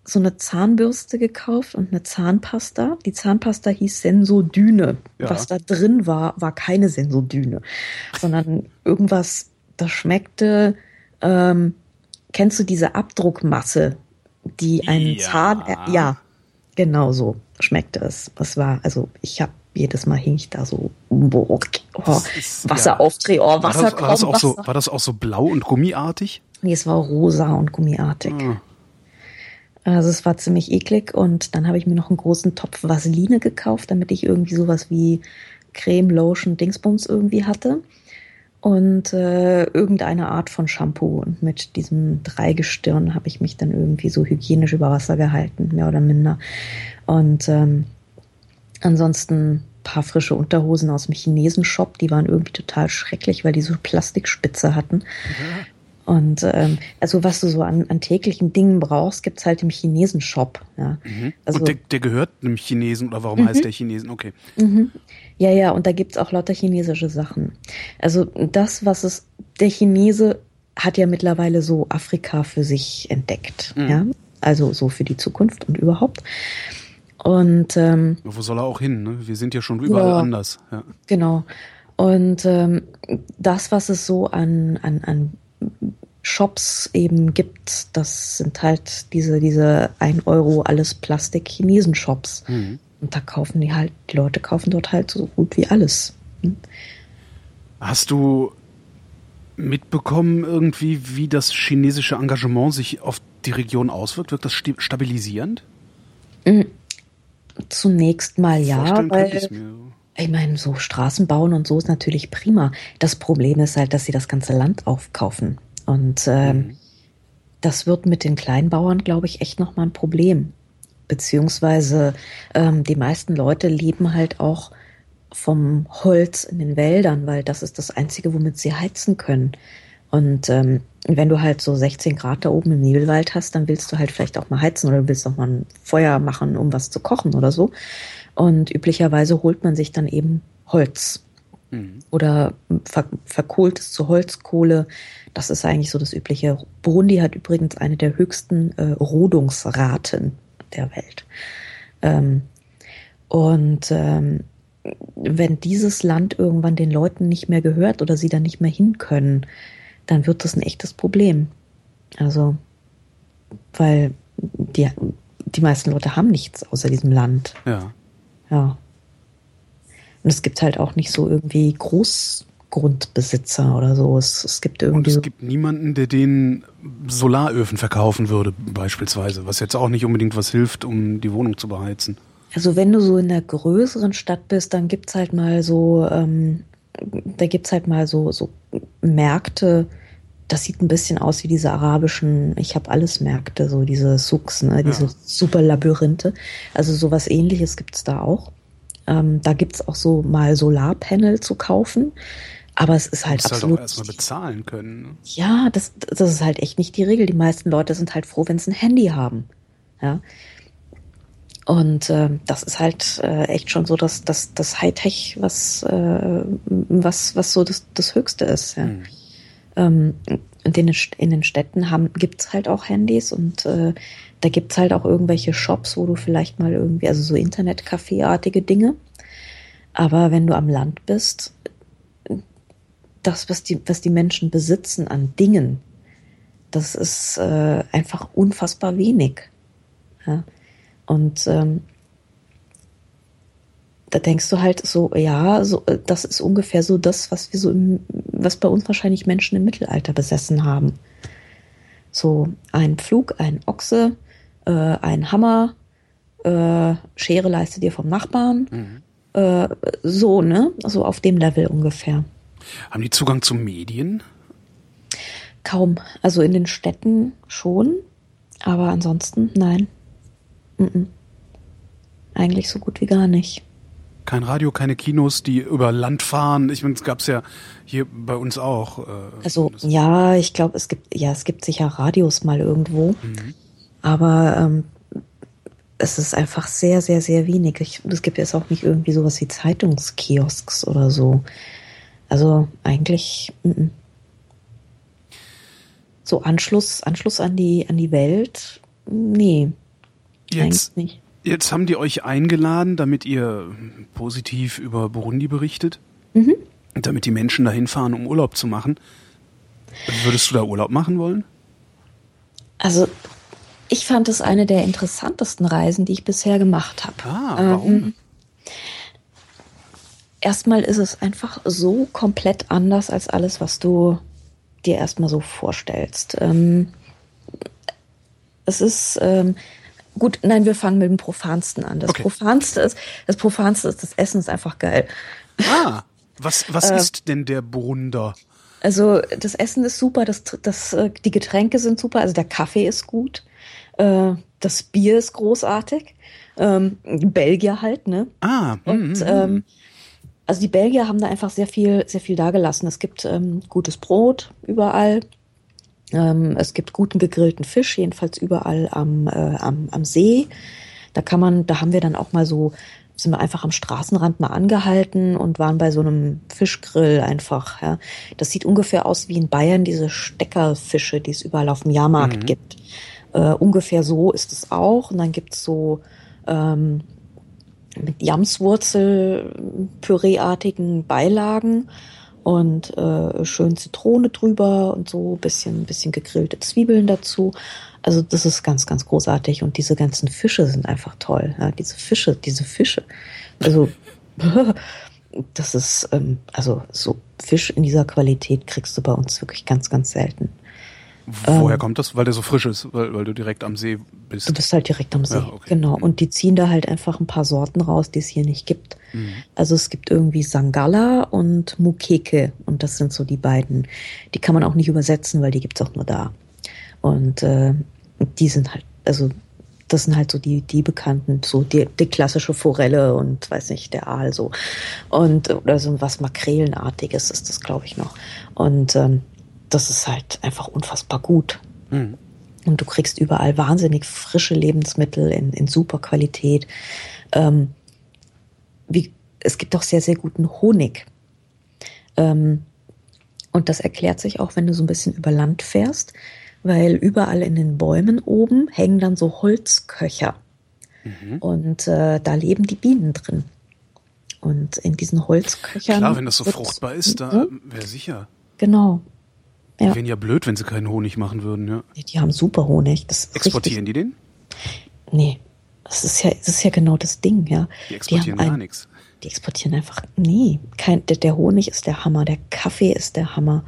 so eine Zahnbürste gekauft und eine Zahnpasta. Die Zahnpasta hieß Sensodyne. Ja. Was da drin war, war keine Sensodyne, sondern irgendwas, das schmeckte. Ähm, kennst du diese Abdruckmasse, die einen ja. Zahn. Äh, ja, genau so schmeckte es. Es war, also ich habe jedes Mal hing ich da so oh, ist, Wasser ja. aufdreh, oh, Wasser war das, war das auch Wasser. so, War das auch so blau und gummiartig? Nee, es war rosa und gummiartig. Ah. Also es war ziemlich eklig und dann habe ich mir noch einen großen Topf Vaseline gekauft, damit ich irgendwie sowas wie Creme, Lotion, Dingsbums irgendwie hatte. Und äh, irgendeine Art von Shampoo. Und mit diesem Dreigestirn habe ich mich dann irgendwie so hygienisch über Wasser gehalten, mehr oder minder. Und ähm, ansonsten paar frische Unterhosen aus dem Chinesen-Shop, die waren irgendwie total schrecklich, weil die so Plastikspitze hatten. Mhm. Und ähm, also was du so an, an täglichen Dingen brauchst, gibt's halt im Chinesen-Shop. Ja. Mhm. Also, und der, der gehört einem Chinesen oder warum mhm. heißt der Chinesen? Okay. Mhm. Ja, ja, und da gibt's auch lauter chinesische Sachen. Also das, was es, der Chinese hat ja mittlerweile so Afrika für sich entdeckt. Mhm. Ja. Also so für die Zukunft und überhaupt. Und ähm, wo soll er auch hin? Ne? Wir sind ja schon überall ja, anders. Ja. Genau. Und ähm, das, was es so an, an, an Shops eben gibt. Das sind halt diese, diese 1 Euro alles Plastik-Chinesen-Shops. Mhm. Und da kaufen die halt, die Leute kaufen dort halt so gut wie alles. Hm? Hast du mitbekommen irgendwie, wie das chinesische Engagement sich auf die Region auswirkt? Wirkt das stabilisierend? Mhm. Zunächst mal ja, weil ich meine, so Straßen bauen und so ist natürlich prima. Das Problem ist halt, dass sie das ganze Land aufkaufen. Und ähm, mhm. das wird mit den Kleinbauern, glaube ich, echt nochmal ein Problem. Beziehungsweise ähm, die meisten Leute leben halt auch vom Holz in den Wäldern, weil das ist das Einzige, womit sie heizen können. Und ähm, wenn du halt so 16 Grad da oben im Nebelwald hast, dann willst du halt vielleicht auch mal heizen oder willst auch mal ein Feuer machen, um was zu kochen oder so. Und üblicherweise holt man sich dann eben Holz. Mhm. Oder ver verkohlt es zu Holzkohle. Das ist eigentlich so das Übliche. Burundi hat übrigens eine der höchsten äh, Rodungsraten der Welt. Ähm, und ähm, wenn dieses Land irgendwann den Leuten nicht mehr gehört oder sie dann nicht mehr hin können, dann wird das ein echtes Problem. Also, weil die, die meisten Leute haben nichts außer diesem Land. Ja. Ja. Und es gibt halt auch nicht so irgendwie Großgrundbesitzer oder so. Es, es gibt irgendwie. Und es gibt niemanden, der den Solaröfen verkaufen würde, beispielsweise, was jetzt auch nicht unbedingt was hilft, um die Wohnung zu beheizen. Also wenn du so in der größeren Stadt bist, dann gibt's halt mal so, ähm, da gibt's halt mal so, so Märkte, das sieht ein bisschen aus wie diese arabischen, ich habe alles Märkte, so diese Souks, ne, diese ja. super Labyrinthe. Also sowas ähnliches gibt's da auch. Ähm, da gibt's auch so mal Solarpanel zu kaufen. Aber es ist halt absolut. Halt auch erstmal bezahlen können. Ne? Ja, das, das ist halt echt nicht die Regel. Die meisten Leute sind halt froh, wenn sie ein Handy haben. Ja. Und äh, das ist halt äh, echt schon so, dass das, das Hightech, was, äh, was, was so das, das Höchste ist. Ja. Hm. Ähm, in, den, in den Städten haben, gibt's halt auch Handys und äh, da gibt's halt auch irgendwelche Shops, wo du vielleicht mal irgendwie, also so Internetcafé-artige Dinge. Aber wenn du am Land bist, das, was die, was die Menschen besitzen an Dingen, das ist äh, einfach unfassbar wenig. Ja? Und ähm, da denkst du halt so, ja, so, das ist ungefähr so das, was wir so im, was bei uns wahrscheinlich Menschen im Mittelalter besessen haben. So ein Pflug, ein Ochse, äh, ein Hammer, äh, Schere leistet dir vom Nachbarn. Mhm. Äh, so, ne? So auf dem Level ungefähr. Haben die Zugang zu Medien? Kaum. Also in den Städten schon, aber ansonsten nein. Mm -mm. Eigentlich so gut wie gar nicht. Kein Radio, keine Kinos, die über Land fahren. Ich meine, es gab es ja hier bei uns auch. Äh, also ja, ich glaube, es gibt ja, es gibt sicher Radios mal irgendwo. Mhm. Aber ähm, es ist einfach sehr, sehr, sehr wenig. Ich, es gibt jetzt auch nicht irgendwie sowas wie Zeitungskiosks oder so. Also eigentlich m -m. so Anschluss, Anschluss an die an die Welt, nee, Jetzt, jetzt haben die euch eingeladen, damit ihr positiv über Burundi berichtet. Mhm. Damit die Menschen dahin fahren, um Urlaub zu machen. Würdest du da Urlaub machen wollen? Also ich fand es eine der interessantesten Reisen, die ich bisher gemacht habe. Ah, warum? Ähm, erstmal ist es einfach so komplett anders als alles, was du dir erstmal so vorstellst. Ähm, es ist ähm, gut, nein, wir fangen mit dem Profansten an. Das okay. Profanste ist, das Profanste ist, das Essen ist einfach geil. Ah, was, was äh, ist denn der Brunder? Also das Essen ist super, das, das, äh, die Getränke sind super, also der Kaffee ist gut, äh, das Bier ist großartig, ähm, Belgier halt, ne? Ah, und mm, mm, ähm, also die Belgier haben da einfach sehr viel, sehr viel dagelassen. Es gibt ähm, gutes Brot überall. Ähm, es gibt guten gegrillten Fisch, jedenfalls überall am, äh, am, am See. Da kann man, da haben wir dann auch mal so sind wir einfach am Straßenrand mal angehalten und waren bei so einem Fischgrill einfach. Ja. Das sieht ungefähr aus wie in Bayern diese Steckerfische, die es überall auf dem Jahrmarkt mhm. gibt. Äh, ungefähr so ist es auch. Und dann gibt's so ähm, mit Jamswurzel-Püreeartigen Beilagen und äh, schön Zitrone drüber und so bisschen bisschen gegrillte Zwiebeln dazu. Also das ist ganz, ganz großartig. Und diese ganzen Fische sind einfach toll. Ja, diese Fische, diese Fische. Also das ist, ähm, also so Fisch in dieser Qualität kriegst du bei uns wirklich ganz, ganz selten. Woher ähm, kommt das? Weil der so frisch ist, weil, weil du direkt am See bist. Du bist halt direkt am See, ja, okay. genau. Und die ziehen da halt einfach ein paar Sorten raus, die es hier nicht gibt. Mhm. Also es gibt irgendwie Sangala und Mukeke und das sind so die beiden. Die kann man auch nicht übersetzen, weil die gibt's auch nur da. Und äh, die sind halt, also das sind halt so die, die bekannten, so die, die klassische Forelle und weiß nicht, der Aal so. Und oder so was Makrelenartiges ist das, glaube ich, noch. Und ähm, das ist halt einfach unfassbar gut. Mhm. Und du kriegst überall wahnsinnig frische Lebensmittel in, in super Qualität. Ähm, wie, es gibt auch sehr, sehr guten Honig. Ähm, und das erklärt sich auch, wenn du so ein bisschen über Land fährst weil überall in den Bäumen oben hängen dann so Holzköcher. Mhm. Und äh, da leben die Bienen drin. Und in diesen Holzköchern. Klar, wenn das so fruchtbar ist, da mhm. wäre sicher. Genau. Ja. Die wären ja blöd, wenn sie keinen Honig machen würden, ja. Die haben super Honig. Exportieren richtig. die den? Nee. Das ist ja, das ist ja genau das Ding, ja. Die exportieren die gar nichts. Die exportieren einfach, nee. Kein, der, der, Honig ist der Hammer, der Kaffee ist der Hammer.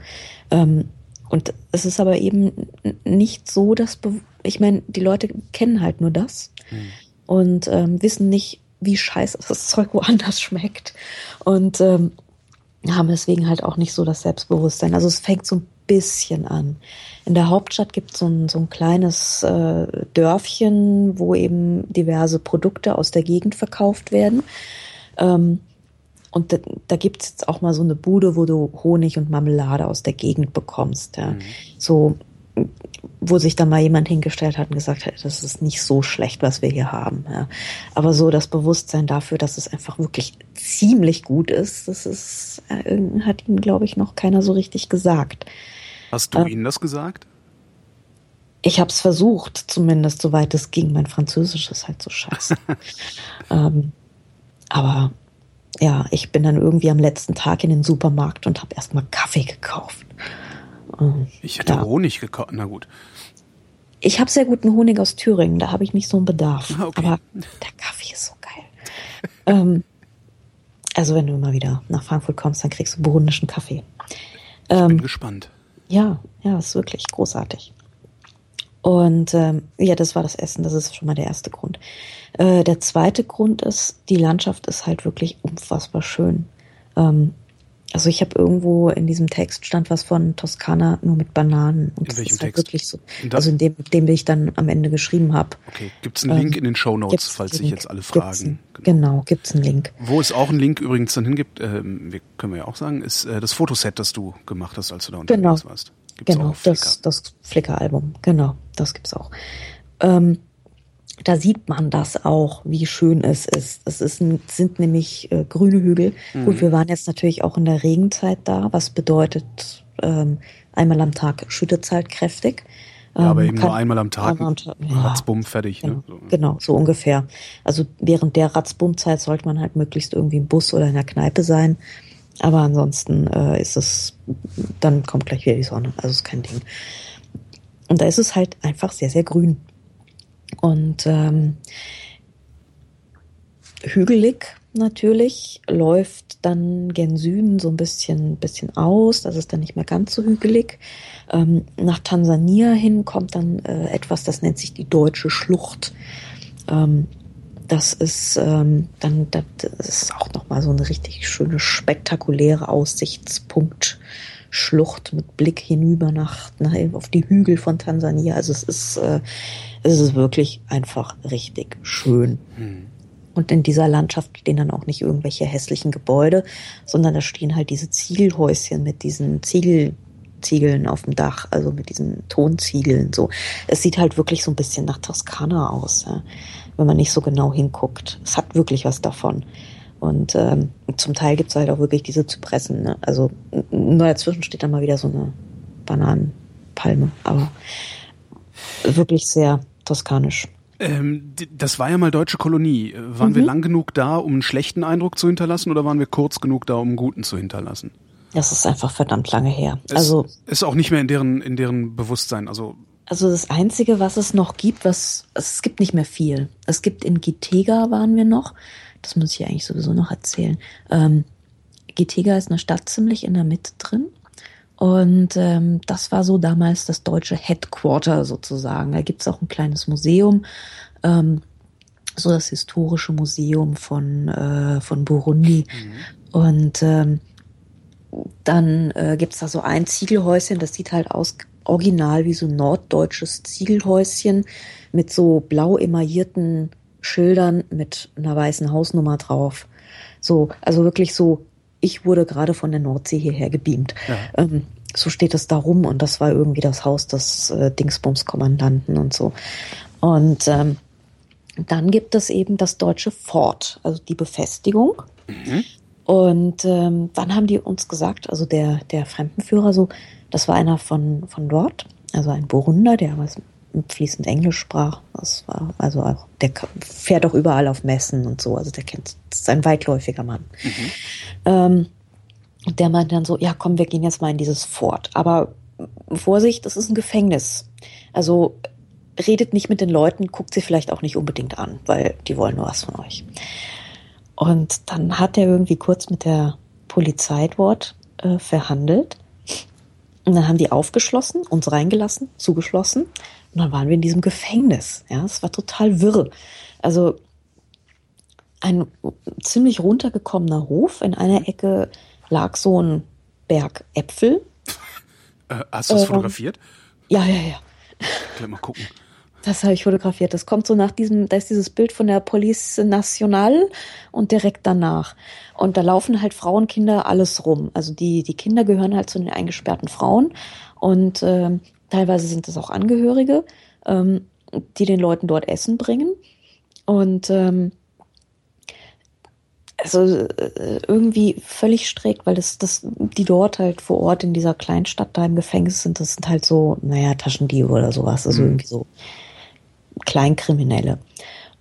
Ähm, und es ist aber eben nicht so, dass, ich meine, die Leute kennen halt nur das mhm. und ähm, wissen nicht, wie scheiße das Zeug woanders schmeckt. Und ähm, haben deswegen halt auch nicht so das Selbstbewusstsein. Also es fängt so ein bisschen an. In der Hauptstadt gibt so es so ein kleines äh, Dörfchen, wo eben diverse Produkte aus der Gegend verkauft werden. Ähm, und da, da gibt es jetzt auch mal so eine Bude, wo du Honig und Marmelade aus der Gegend bekommst. Ja. Mhm. So, wo sich dann mal jemand hingestellt hat und gesagt hat, das ist nicht so schlecht, was wir hier haben. Ja. Aber so das Bewusstsein dafür, dass es einfach wirklich ziemlich gut ist, das ist, äh, hat ihm, glaube ich, noch keiner so richtig gesagt. Hast du äh, ihnen das gesagt? Ich habe es versucht, zumindest soweit es ging. Mein Französisch ist halt so scheiße. ähm, aber ja, ich bin dann irgendwie am letzten Tag in den Supermarkt und habe erstmal Kaffee gekauft. Ähm, ich hätte ja. Honig gekauft, na gut. Ich habe sehr guten Honig aus Thüringen, da habe ich nicht so einen Bedarf. Okay. Aber der Kaffee ist so geil. ähm, also wenn du mal wieder nach Frankfurt kommst, dann kriegst du burundischen Kaffee. ich bin ähm, gespannt. Ja, ja, ist wirklich großartig. Und ähm, ja, das war das Essen, das ist schon mal der erste Grund. Äh, der zweite Grund ist, die Landschaft ist halt wirklich unfassbar schön. Ähm, also ich habe irgendwo in diesem Text stand was von Toskana nur mit Bananen. Und in welchem ist halt Text? wirklich so. Also in dem, dem ich dann am Ende geschrieben habe. Okay, gibt's einen Link ähm, in den Show Notes, falls sich jetzt alle fragen. Gibt's genau. genau, gibt's einen Link. Wo es auch einen Link übrigens dann hingibt, äh, wir, können wir ja auch sagen, ist äh, das Fotoset, das du gemacht hast, als du da unterwegs genau. warst. Gibt's genau, das, das Flickr-Album. Genau, das gibt's auch. Ähm, da sieht man das auch, wie schön es ist. Es ist ein, sind nämlich äh, grüne Hügel. Mhm. Gut, wir waren jetzt natürlich auch in der Regenzeit da, was bedeutet, ähm, einmal am Tag schüttet es halt kräftig. Ja, aber ähm, eben nur einmal am Tag. Am Tag ja, Ratzbumm, fertig. Genau, ne? so. genau, so ungefähr. Also während der Ratzbumm-Zeit sollte man halt möglichst irgendwie im Bus oder in der Kneipe sein. Aber ansonsten äh, ist es, dann kommt gleich wieder die Sonne. Also ist kein Ding. Und da ist es halt einfach sehr, sehr grün. Und ähm, hügelig natürlich, läuft dann gen Süden so ein bisschen, bisschen aus, das ist dann nicht mehr ganz so hügelig. Ähm, nach Tansania hin kommt dann äh, etwas, das nennt sich die Deutsche Schlucht. Ähm, das ist ähm, dann das ist auch nochmal so eine richtig schöne, spektakuläre Aussichtspunkt-Schlucht mit Blick hinüber nach, nach auf die Hügel von Tansania. Also es ist, äh, es ist wirklich einfach richtig schön. Hm. Und in dieser Landschaft stehen dann auch nicht irgendwelche hässlichen Gebäude, sondern da stehen halt diese Ziegelhäuschen mit diesen Ziegel, Ziegeln auf dem Dach, also mit diesen Tonziegeln so. Es sieht halt wirklich so ein bisschen nach Toskana aus, ja, wenn man nicht so genau hinguckt. Es hat wirklich was davon. Und ähm, zum Teil gibt's halt auch wirklich diese Zypressen. Ne? Also nur dazwischen steht dann mal wieder so eine Bananenpalme, aber wirklich sehr toskanisch. Ähm, das war ja mal deutsche Kolonie. Waren mhm. wir lang genug da, um einen schlechten Eindruck zu hinterlassen oder waren wir kurz genug da, um einen guten zu hinterlassen? Das ist einfach verdammt lange her. Es also ist auch nicht mehr in deren in deren Bewusstsein. Also also das einzige, was es noch gibt, was es gibt nicht mehr viel. Es gibt in Gitega waren wir noch. Das muss ich eigentlich sowieso noch erzählen. Ähm, Gitega ist eine Stadt ziemlich in der Mitte drin. Und ähm, das war so damals das deutsche Headquarter sozusagen. Da gibt's auch ein kleines Museum, ähm, so das historische Museum von, äh, von Burundi. Mhm. Und ähm, dann äh, gibt's da so ein Ziegelhäuschen, das sieht halt aus original wie so ein norddeutsches Ziegelhäuschen mit so blau emaillierten Schildern mit einer weißen Hausnummer drauf. So, also wirklich so ich wurde gerade von der Nordsee hierher gebeamt. Ja. Ähm, so steht es da rum und das war irgendwie das Haus des äh, Dingsbums-Kommandanten und so. Und ähm, dann gibt es eben das deutsche Fort, also die Befestigung. Mhm. Und ähm, dann haben die uns gesagt, also der, der Fremdenführer, so, das war einer von, von dort, also ein Burunder, der was fließend Englisch sprach. Das war also auch, der fährt auch überall auf Messen und so. Also der kennt, das ist ein weitläufiger Mann. Mhm. Ähm, und der meint dann so, ja komm, wir gehen jetzt mal in dieses Fort. Aber Vorsicht, das ist ein Gefängnis. Also redet nicht mit den Leuten, guckt sie vielleicht auch nicht unbedingt an, weil die wollen nur was von euch. Und dann hat er irgendwie kurz mit der Polizei dort äh, verhandelt. Und dann haben die aufgeschlossen, uns reingelassen, zugeschlossen. Und dann waren wir in diesem Gefängnis. Ja, es war total wirr. Also ein ziemlich runtergekommener Hof. In einer Ecke lag so ein Berg Äpfel. Äh, hast du das ähm, fotografiert? Ja, ja, ja. Gleich mal gucken. Das habe ich fotografiert. Das kommt so nach diesem, da ist dieses Bild von der Police Nationale und direkt danach. Und da laufen halt Frauen, Kinder, alles rum. Also die, die Kinder gehören halt zu den eingesperrten Frauen. Und ähm, Teilweise sind es auch Angehörige, ähm, die den Leuten dort Essen bringen. Und ähm, also äh, irgendwie völlig schräg, weil das, das, die dort halt vor Ort in dieser Kleinstadt da im Gefängnis sind, das sind halt so, naja, Taschendiebe oder sowas, also mhm. irgendwie so Kleinkriminelle.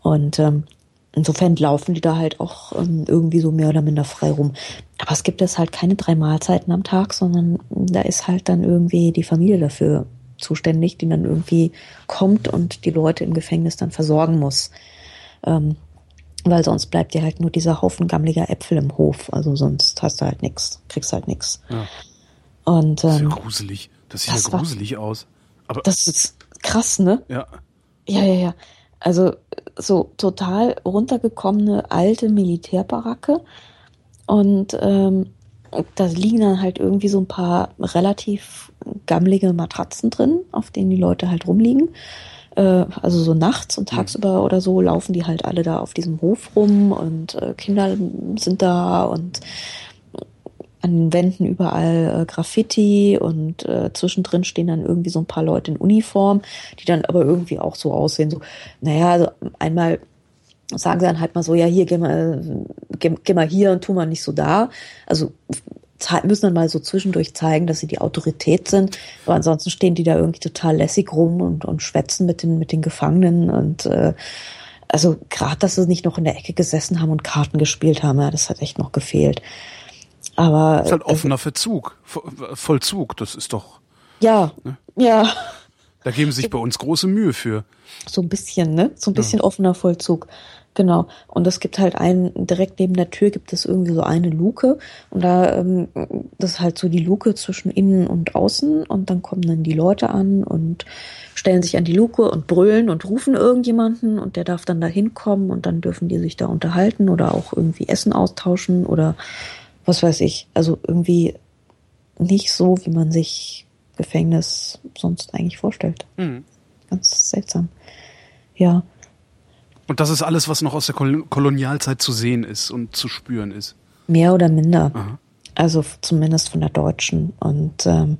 Und ähm, insofern laufen die da halt auch ähm, irgendwie so mehr oder minder frei rum. Aber es gibt jetzt halt keine drei Mahlzeiten am Tag, sondern da ist halt dann irgendwie die Familie dafür zuständig, die dann irgendwie kommt und die Leute im Gefängnis dann versorgen muss. Ähm, weil sonst bleibt dir halt nur dieser Haufen gammeliger Äpfel im Hof. Also sonst hast du halt nichts, kriegst halt nichts. Ja. Und, ähm, das ist ja ähm, gruselig. Das sieht das ja gruselig war, aus. Aber das ist krass, ne? Ja. Ja, ja, ja. Also so total runtergekommene alte Militärbaracke. Und ähm, da liegen dann halt irgendwie so ein paar relativ gammelige Matratzen drin, auf denen die Leute halt rumliegen. Äh, also so nachts und tagsüber oder so laufen die halt alle da auf diesem Hof rum und äh, Kinder sind da und an den Wänden überall äh, Graffiti und äh, zwischendrin stehen dann irgendwie so ein paar Leute in Uniform, die dann aber irgendwie auch so aussehen, so, naja, also einmal sagen sie dann halt mal so, ja, hier, geh mal, geh, geh mal hier und tu mal nicht so da. Also müssen dann mal so zwischendurch zeigen, dass sie die Autorität sind. Aber ansonsten stehen die da irgendwie total lässig rum und, und schwätzen mit den, mit den Gefangenen. Und äh, also gerade, dass sie nicht noch in der Ecke gesessen haben und Karten gespielt haben, ja, das hat echt noch gefehlt. Aber. Das ist halt offener Verzug, Vollzug, das ist doch. Ja, ne? ja. Da geben sich bei uns große Mühe für. So ein bisschen, ne? So ein bisschen ja. offener Vollzug. Genau. Und es gibt halt einen, direkt neben der Tür gibt es irgendwie so eine Luke. Und da, ähm, das ist halt so die Luke zwischen innen und außen. Und dann kommen dann die Leute an und stellen sich an die Luke und brüllen und rufen irgendjemanden. Und der darf dann da hinkommen und dann dürfen die sich da unterhalten oder auch irgendwie Essen austauschen oder was weiß ich. Also irgendwie nicht so, wie man sich Gefängnis sonst eigentlich vorstellt. Mhm. Ganz seltsam. Ja. Und das ist alles, was noch aus der Kolonialzeit zu sehen ist und zu spüren ist. Mehr oder minder. Aha. Also zumindest von der Deutschen. Und ähm,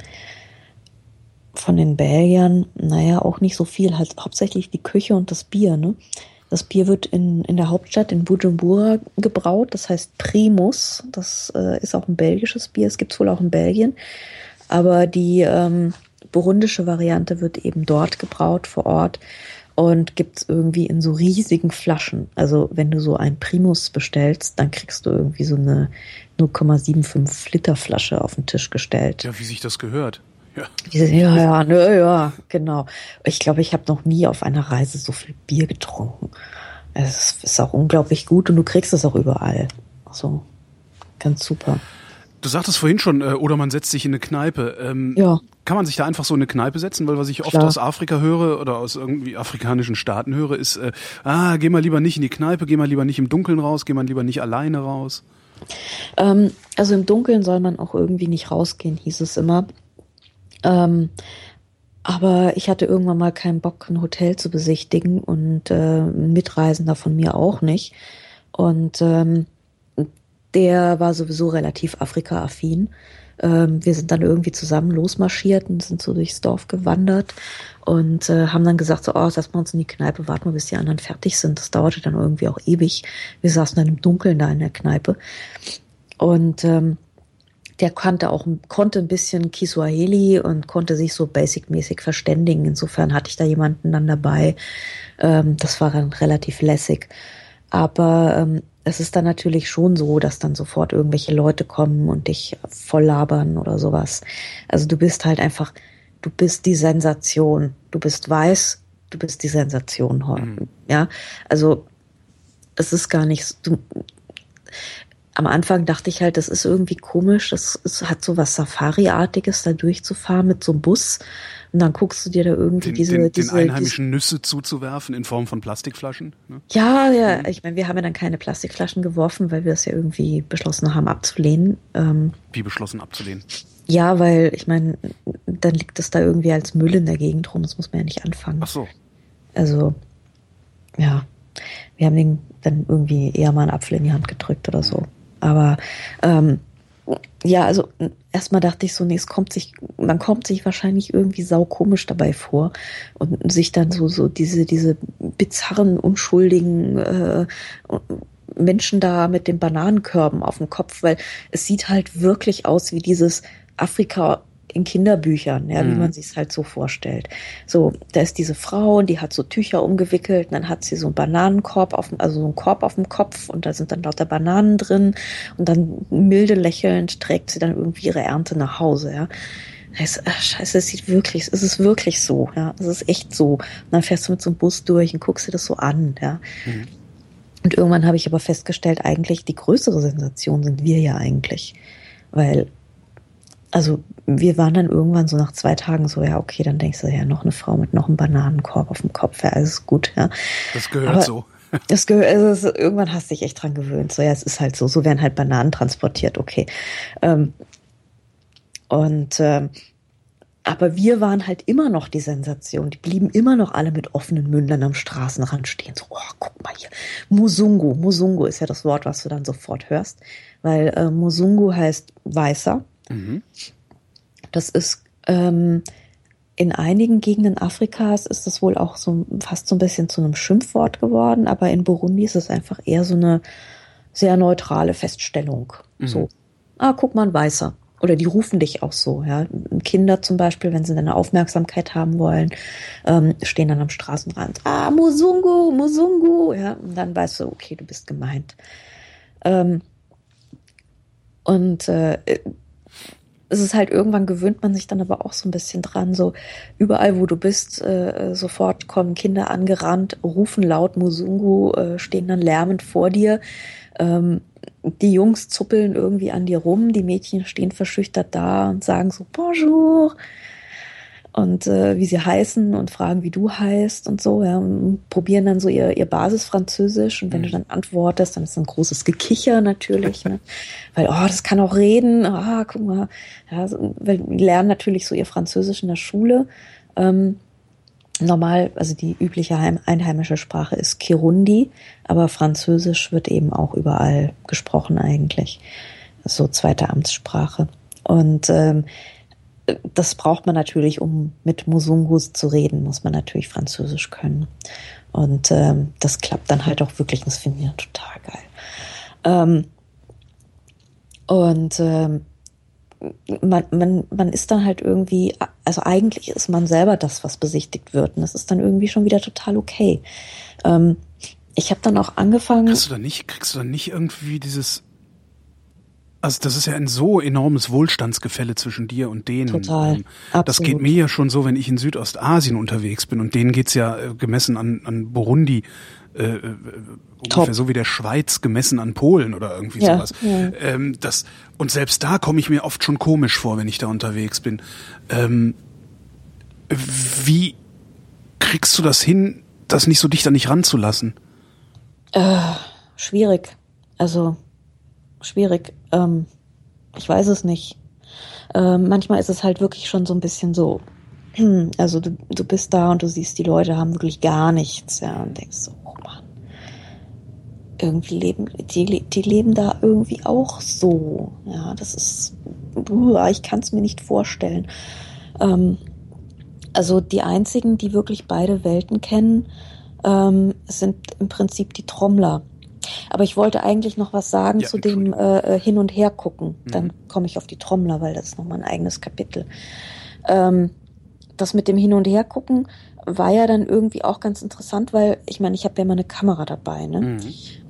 von den Belgiern, naja, auch nicht so viel. Halt hauptsächlich die Küche und das Bier. Ne? Das Bier wird in, in der Hauptstadt in Bujumbura gebraut. Das heißt Primus. Das äh, ist auch ein belgisches Bier. Es gibt es wohl auch in Belgien. Aber die ähm, burundische Variante wird eben dort gebraut, vor Ort und gibt's irgendwie in so riesigen Flaschen. Also wenn du so ein Primus bestellst, dann kriegst du irgendwie so eine 0,75 Liter Flasche auf den Tisch gestellt. Ja, wie sich das gehört. Ja, ja, ja, ne, ja, genau. Ich glaube, ich habe noch nie auf einer Reise so viel Bier getrunken. Es ist auch unglaublich gut und du kriegst es auch überall. So, ganz super. Du sagtest vorhin schon, äh, oder man setzt sich in eine Kneipe. Ähm, ja. Kann man sich da einfach so in eine Kneipe setzen? Weil was ich oft Klar. aus Afrika höre oder aus irgendwie afrikanischen Staaten höre, ist, äh, ah, geh mal lieber nicht in die Kneipe, geh mal lieber nicht im Dunkeln raus, geh mal lieber nicht alleine raus. Ähm, also im Dunkeln soll man auch irgendwie nicht rausgehen, hieß es immer. Ähm, aber ich hatte irgendwann mal keinen Bock, ein Hotel zu besichtigen und äh, ein Mitreisender von mir auch nicht. Und ähm, der war sowieso relativ Afrika-affin. Ähm, wir sind dann irgendwie zusammen losmarschiert und sind so durchs Dorf gewandert und äh, haben dann gesagt, so, oh, lass mal uns in die Kneipe, warten wir, bis die anderen fertig sind. Das dauerte dann irgendwie auch ewig. Wir saßen dann im Dunkeln da in der Kneipe. Und ähm, der kannte auch, konnte ein bisschen Kiswahili und konnte sich so basic-mäßig verständigen. Insofern hatte ich da jemanden dann dabei. Ähm, das war dann relativ lässig. Aber ähm, es ist dann natürlich schon so, dass dann sofort irgendwelche Leute kommen und dich voll labern oder sowas. Also du bist halt einfach, du bist die Sensation. Du bist weiß, du bist die Sensation. Mhm. Ja, also es ist gar nicht, du, am Anfang dachte ich halt, das ist irgendwie komisch, das, es hat so was Safari-artiges, da durchzufahren mit so einem Bus. Und dann guckst du dir da irgendwie den, diese, den, diese, den einheimischen diese, Nüsse zuzuwerfen in Form von Plastikflaschen. Ne? Ja, ja. Mhm. Ich meine, wir haben ja dann keine Plastikflaschen geworfen, weil wir es ja irgendwie beschlossen haben abzulehnen. Ähm, Wie beschlossen abzulehnen? Ja, weil ich meine, dann liegt es da irgendwie als Müll in der Gegend rum. Das muss man ja nicht anfangen. Ach so. Also, ja. Wir haben den dann irgendwie eher mal einen Apfel in die Hand gedrückt oder so. Aber ähm, ja, also erstmal dachte ich so, nee, es kommt sich, man kommt sich wahrscheinlich irgendwie saukomisch dabei vor und sich dann so, so diese, diese bizarren, unschuldigen äh, Menschen da mit den Bananenkörben auf dem Kopf, weil es sieht halt wirklich aus wie dieses Afrika in Kinderbüchern, ja, mhm. wie man sich es halt so vorstellt. So, da ist diese Frau und die hat so Tücher umgewickelt und dann hat sie so einen Bananenkorb auf, also so einen Korb auf dem Kopf und da sind dann lauter Bananen drin und dann milde lächelnd trägt sie dann irgendwie ihre Ernte nach Hause, ja. Es, ach, scheiße, es sieht wirklich, es ist wirklich so, ja, es ist echt so. Und dann fährst du mit so einem Bus durch und guckst dir das so an, ja. Mhm. Und irgendwann habe ich aber festgestellt, eigentlich die größere Sensation sind wir ja eigentlich. Weil also wir waren dann irgendwann so nach zwei Tagen so, ja, okay, dann denkst du, ja, noch eine Frau mit noch einem Bananenkorb auf dem Kopf, ja, alles gut, ja. Das gehört Aber so. Das gehört, also irgendwann hast du dich echt dran gewöhnt. So, ja, es ist halt so, so werden halt Bananen transportiert, okay. Ähm, und ähm, aber wir waren halt immer noch die Sensation. Die blieben immer noch alle mit offenen Mündern am Straßenrand stehen. So, oh, guck mal hier. Musungu. Musungu ist ja das Wort, was du dann sofort hörst. Weil äh, Musungu heißt Weißer. Mhm. Das ist ähm, in einigen Gegenden Afrikas ist das wohl auch so fast so ein bisschen zu einem Schimpfwort geworden, aber in Burundi ist es einfach eher so eine sehr neutrale Feststellung. Mhm. So ah, guck mal, ein Weißer. Oder die rufen dich auch so, ja. Kinder zum Beispiel, wenn sie deine Aufmerksamkeit haben wollen, ähm, stehen dann am Straßenrand. Ah, Musungu, Musungu, ja. Und dann weißt du, okay, du bist gemeint. Ähm, und äh, es ist halt irgendwann gewöhnt man sich dann aber auch so ein bisschen dran, so überall, wo du bist, äh, sofort kommen Kinder angerannt, rufen laut Musungu, äh, stehen dann lärmend vor dir. Ähm, die Jungs zuppeln irgendwie an dir rum, die Mädchen stehen verschüchtert da und sagen so Bonjour und äh, wie sie heißen und fragen, wie du heißt und so, ja, und probieren dann so ihr, ihr Basisfranzösisch und wenn mhm. du dann antwortest, dann ist ein großes Gekicher natürlich, ne? weil, oh, das kann auch reden, ah, guck mal, ja, so, weil die lernen natürlich so ihr Französisch in der Schule. Ähm, normal, also die übliche Heim einheimische Sprache ist Kirundi, aber Französisch wird eben auch überall gesprochen eigentlich, so zweite Amtssprache und ähm, das braucht man natürlich, um mit Musungus zu reden, muss man natürlich Französisch können. Und ähm, das klappt dann halt auch wirklich, das finde ich total geil. Ähm, und ähm, man, man, man ist dann halt irgendwie, also eigentlich ist man selber das, was besichtigt wird. Und das ist dann irgendwie schon wieder total okay. Ähm, ich habe dann auch angefangen. Hast du da nicht, kriegst du da nicht irgendwie dieses also das ist ja ein so enormes Wohlstandsgefälle zwischen dir und denen. Total. Ähm, das geht mir ja schon so, wenn ich in Südostasien unterwegs bin und denen geht's ja äh, gemessen an, an Burundi äh, äh ungefähr so wie der Schweiz gemessen an Polen oder irgendwie ja, sowas. Ja. Ähm, das, und selbst da komme ich mir oft schon komisch vor, wenn ich da unterwegs bin. Ähm, wie kriegst du das hin, das nicht so dicht an dich ranzulassen? Äh, schwierig. Also schwierig. Ähm, ich weiß es nicht. Ähm, manchmal ist es halt wirklich schon so ein bisschen so. Also du, du bist da und du siehst, die Leute haben wirklich gar nichts, ja, und denkst so, oh Mann, irgendwie leben, die, die leben da irgendwie auch so. Ja, das ist, ich kann es mir nicht vorstellen. Ähm, also die einzigen, die wirklich beide Welten kennen, ähm, sind im Prinzip die Trommler. Aber ich wollte eigentlich noch was sagen ja, zu dem äh, Hin- und Her gucken. Mhm. Dann komme ich auf die Trommler, weil das ist nochmal ein eigenes Kapitel. Ähm, das mit dem Hin- und Her gucken war ja dann irgendwie auch ganz interessant, weil ich meine, ich habe ja immer eine Kamera dabei, ne? Mhm.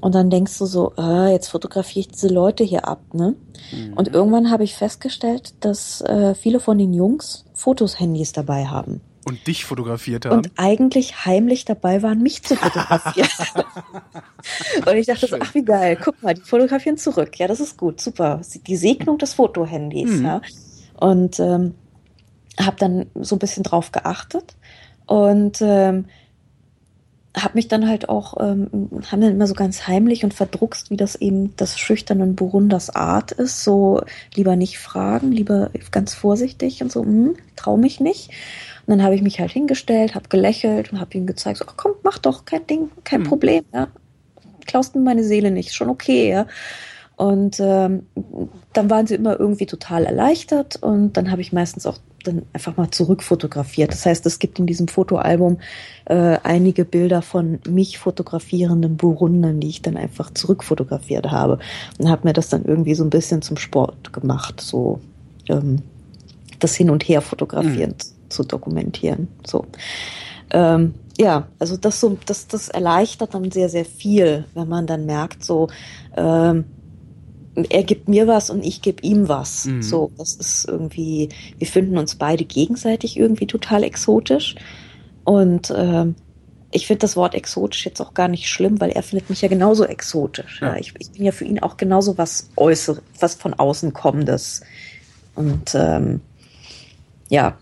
Und dann denkst du so, äh, jetzt fotografiere ich diese Leute hier ab, ne? Mhm. Und irgendwann habe ich festgestellt, dass äh, viele von den Jungs Fotos-Handys dabei haben. Und dich fotografiert haben. Und eigentlich heimlich dabei waren, mich zu fotografieren. und ich dachte so, ach wie geil, guck mal, die fotografieren zurück. Ja, das ist gut, super. Die Segnung des Fotohandys. Mhm. Ja. Und ähm, habe dann so ein bisschen drauf geachtet und ähm, habe mich dann halt auch, ähm, haben dann immer so ganz heimlich und verdruckst, wie das eben das schüchternen Burunders Art ist, so lieber nicht fragen, lieber ganz vorsichtig und so, hm, trau mich nicht. Und dann habe ich mich halt hingestellt, habe gelächelt und habe ihm gezeigt, so, ach komm, mach doch, kein Ding, kein hm. Problem, ja. Klaust mir meine Seele nicht, schon okay, ja. Und ähm, dann waren sie immer irgendwie total erleichtert und dann habe ich meistens auch dann einfach mal zurückfotografiert. Das heißt, es gibt in diesem Fotoalbum äh, einige Bilder von mich fotografierenden Burundern, die ich dann einfach zurückfotografiert habe und habe mir das dann irgendwie so ein bisschen zum Sport gemacht, so ähm, das Hin und Her fotografieren. Mhm zu dokumentieren. So. Ähm, ja, also das so, das, das erleichtert dann sehr, sehr viel, wenn man dann merkt, so, ähm, er gibt mir was und ich gebe ihm was. Mhm. So, das ist irgendwie, wir finden uns beide gegenseitig irgendwie total exotisch. Und ähm, ich finde das Wort exotisch jetzt auch gar nicht schlimm, weil er findet mich ja genauso exotisch. Ja. ja. Ich, ich, bin ja für ihn auch genauso was Äußeres, was von außen kommendes. Und ähm, ja,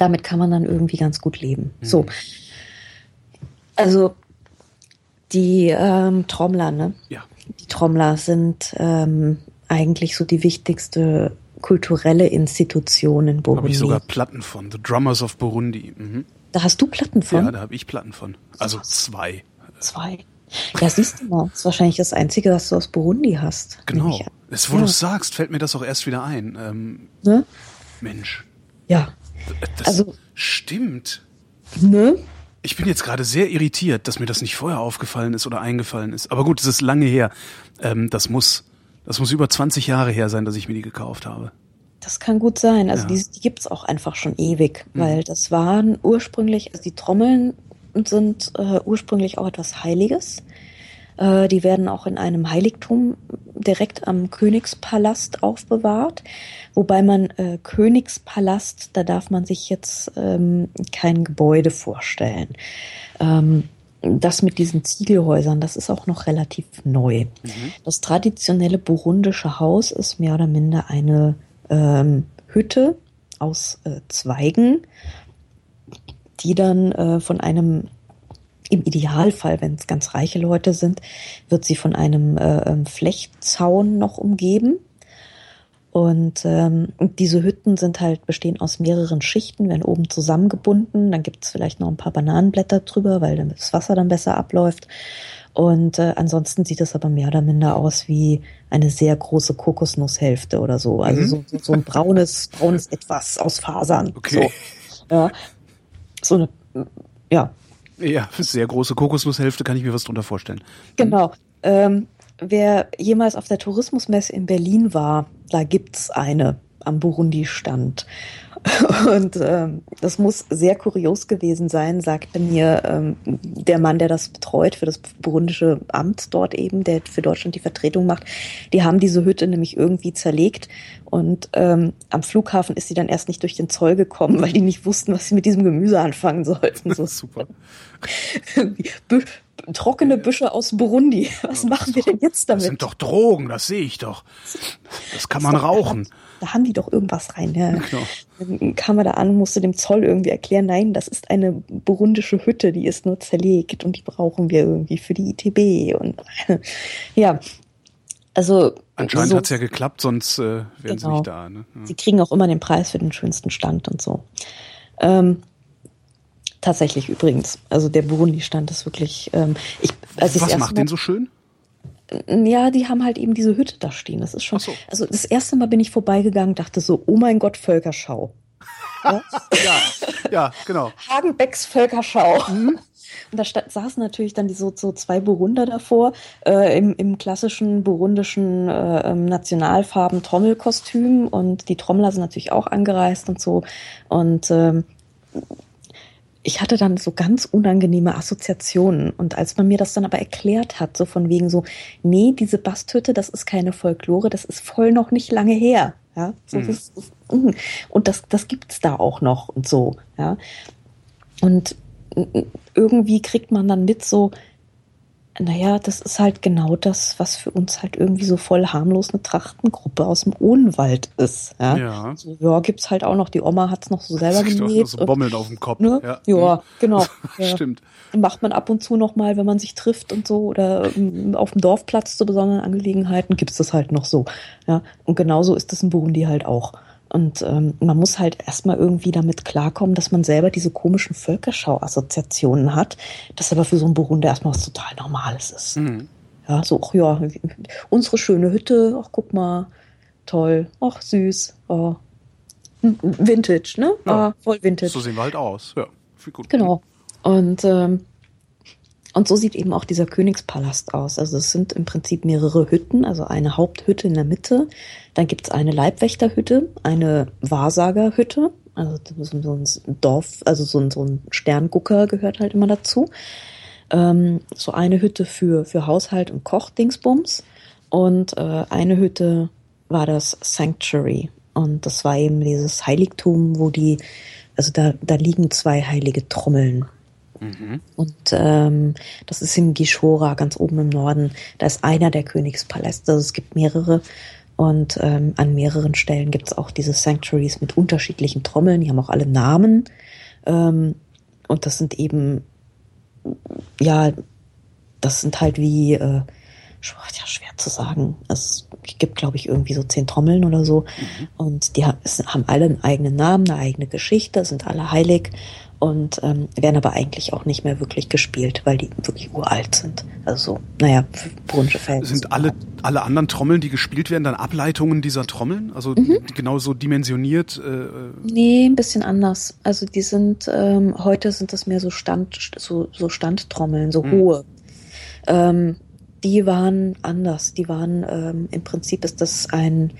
damit kann man dann irgendwie ganz gut leben. Mhm. So. Also die ähm, Trommler, ne? Ja. Die Trommler sind ähm, eigentlich so die wichtigste kulturelle Institution in Burundi. Da habe ich sogar Platten von. The Drummers of Burundi. Mhm. Da hast du Platten von? Ja, da habe ich Platten von. Also zwei. Zwei. Ja, siehst du mal, das ist wahrscheinlich das Einzige, was du aus Burundi hast. Genau. Jetzt, wo ja. du sagst, fällt mir das auch erst wieder ein. Ähm, ne? Mensch. Ja. Das also, stimmt. Ne? Ich bin jetzt gerade sehr irritiert, dass mir das nicht vorher aufgefallen ist oder eingefallen ist. Aber gut, es ist lange her. Ähm, das muss, Das muss über 20 Jahre her sein, dass ich mir die gekauft habe. Das kann gut sein. Also Ja. die, die gibt's auch einfach schon ewig, Mhm. weil das waren ursprünglich, also die Trommeln sind äh, ursprünglich auch etwas Heiliges. Äh, die werden auch in einem Heiligtum direkt am Königspalast aufbewahrt. Wobei man äh, Königspalast, da darf man sich jetzt ähm, kein Gebäude vorstellen. Ähm, das mit diesen Ziegelhäusern, das ist auch noch relativ neu. Das traditionelle burundische Haus ist mehr oder minder eine ähm, Hütte aus äh, Zweigen, die dann äh, von einem, im Idealfall, wenn es ganz reiche Leute sind, wird sie von einem äh, ähm, Flechtzaun noch umgeben. Und ähm, diese Hütten sind halt bestehen aus mehreren Schichten, werden oben zusammengebunden. Dann gibt es vielleicht noch ein paar Bananenblätter drüber, weil das Wasser dann besser abläuft. Und äh, ansonsten sieht es aber mehr oder minder aus wie eine sehr große Kokosnusshälfte oder so. Also Mhm. so, so, so ein braunes, braunes Etwas aus Fasern. Okay. So, ja. so eine, ja, Ja, sehr große Kokosnusshälfte kann ich mir was drunter vorstellen. Genau. Ähm, wer jemals auf der Tourismusmesse in Berlin war, da gibt's eine am Burundi-Stand. Und ähm, das muss sehr kurios gewesen sein, sagte mir ähm, der Mann, der das betreut für das burundische Amt dort eben, der für Deutschland die Vertretung macht. Die haben diese Hütte nämlich irgendwie zerlegt und ähm, am Flughafen ist sie dann erst nicht durch den Zoll gekommen, weil die nicht wussten, was sie mit diesem Gemüse anfangen sollten. So Super. Trockene Büsche aus Burundi. Was machen wir denn jetzt Das damit? sind doch Drogen, das sehe ich doch. Das kann man rauchen. Da haben die doch irgendwas rein. Ja. Genau. Dann kam er da an, musste dem Zoll irgendwie erklären, nein, das ist eine burundische Hütte, die ist nur zerlegt und die brauchen wir irgendwie für die ITB. Und ja, also Anscheinend so, hat's ja geklappt, sonst äh, wären sie Genau. nicht da. Ne? Ja. sie kriegen auch immer den Preis für den schönsten Stand und so. Ähm, tatsächlich übrigens. Also der Burundi-Stand ist wirklich. Ähm, ich, als Was macht Mal- den so schön? Ja, die haben halt eben diese Hütte da stehen. Das ist schon. So. Also das erste Mal bin ich vorbeigegangen, dachte so, oh mein Gott, Völkerschau. Ja? Ja, genau. Hagenbecks Völkerschau. Und da saßen natürlich dann die so, so zwei Burunder davor, äh, im, im klassischen burundischen äh, ähm, Nationalfarben Trommelkostüm und die Trommler sind natürlich auch angereist und so. Und ähm, ich hatte dann so ganz unangenehme Assoziationen. Und als man mir das dann aber erklärt hat, so von wegen so, nee, diese Basthütte, das ist keine Folklore, das ist voll noch nicht lange her. Ja, so, Mhm. das, mm. und das, das gibt's da auch noch und so. Ja, und mm, irgendwie kriegt man dann mit so, naja, das ist halt genau das, was für uns halt irgendwie so voll harmlos eine Trachtengruppe aus dem Odenwald ist. Ja, Ja. so, ja gibt's halt auch noch, die Oma hat's noch so selber genäht. so Bommeln auf dem Kopf. Ne? Ja, Ja, genau. Ja. Stimmt. Macht man ab und zu noch mal, wenn man sich trifft und so oder ähm, auf dem Dorfplatz zu besonderen Angelegenheiten gibt's das halt noch so. Ja, und genauso ist es in Burundi halt auch. Und ähm, man muss halt erstmal irgendwie damit klarkommen, dass man selber diese komischen Völkerschau-Assoziationen hat, das aber für so einen Burundi erstmal was total Normales ist. Mhm. Ja, so, ach ja, unsere schöne Hütte, ach guck mal, toll, ach süß, oh. Vintage, ne? Ja. Ah, voll Vintage. So sehen wir halt aus. Ja, viel gut. Genau. Und, ähm, und so sieht eben auch dieser Königspalast aus. Also es sind im Prinzip mehrere Hütten, also eine Haupthütte in der Mitte, dann gibt's eine Leibwächterhütte, eine Wahrsagerhütte, also so ein Dorf, also so ein, so ein Sterngucker gehört halt immer dazu. Ähm, so eine Hütte für, für Haushalt und Kochdingsbums und äh, eine Hütte war das Sanctuary. Und das war eben dieses Heiligtum, wo die, also da, da liegen zwei heilige Trommeln. Und ähm, das ist in Gishora, ganz oben im Norden. Da ist einer der Königspaläste. Also es gibt mehrere. Und ähm, an mehreren Stellen gibt es auch diese Sanctuaries mit unterschiedlichen Trommeln. Die haben auch alle Namen. Ähm, und das sind eben, ja, das sind halt wie, äh, ja, schwer zu sagen. Es gibt, glaube ich, irgendwie so zehn Trommeln oder so. Und die haben alle einen eigenen Namen, eine eigene Geschichte, sind alle heilig und ähm, werden aber eigentlich auch nicht mehr wirklich gespielt, weil die wirklich uralt sind. Also so, naja, Brunsche Verhältnisse. Sind alle, alle anderen Trommeln, die gespielt werden, dann Ableitungen dieser Trommeln? Also Mhm. genauso dimensioniert? Äh, Nee, ein bisschen anders. Also die sind, ähm, heute sind das mehr so Stand, so, so Standtrommeln, so Hm. hohe. Ähm, die waren anders. Die waren, ähm, im Prinzip ist das ein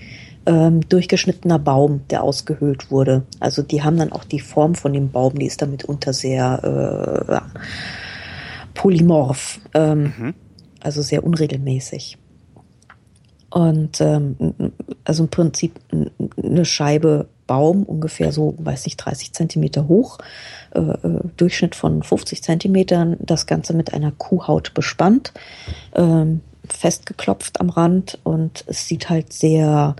ähm, durchgeschnittener Baum, der ausgehöhlt wurde. Also die haben dann auch die Form von dem Baum, die ist damit unter sehr äh, polymorph, ähm, mhm. also sehr unregelmäßig. Und ähm, also im Prinzip eine Scheibe Baum, ungefähr so, weiß nicht, 30 Zentimeter hoch, äh, äh Durchschnitt von 50 Zentimetern, das Ganze mit einer Kuhhaut bespannt, ähm, festgeklopft am Rand und es sieht halt sehr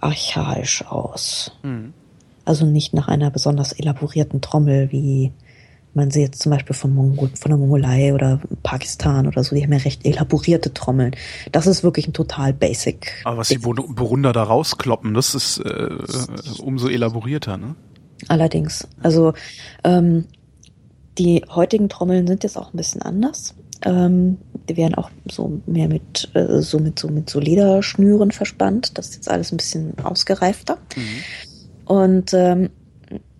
archaisch aus. Mhm. Also nicht nach einer besonders elaborierten Trommel, wie man sie jetzt zum Beispiel von, Mongol, von der Mongolei oder Pakistan oder so, die haben ja recht elaborierte Trommeln. Das ist wirklich ein total basic. Aber was die Burgunder da rauskloppen, das ist äh, umso elaborierter, ne? Allerdings. Also ähm, die heutigen Trommeln sind jetzt auch ein bisschen anders. Ähm, die werden auch so mehr mit äh, so mit so mit so Lederschnüren verspannt. Das ist jetzt alles ein bisschen ausgereifter. Mhm. Und ähm,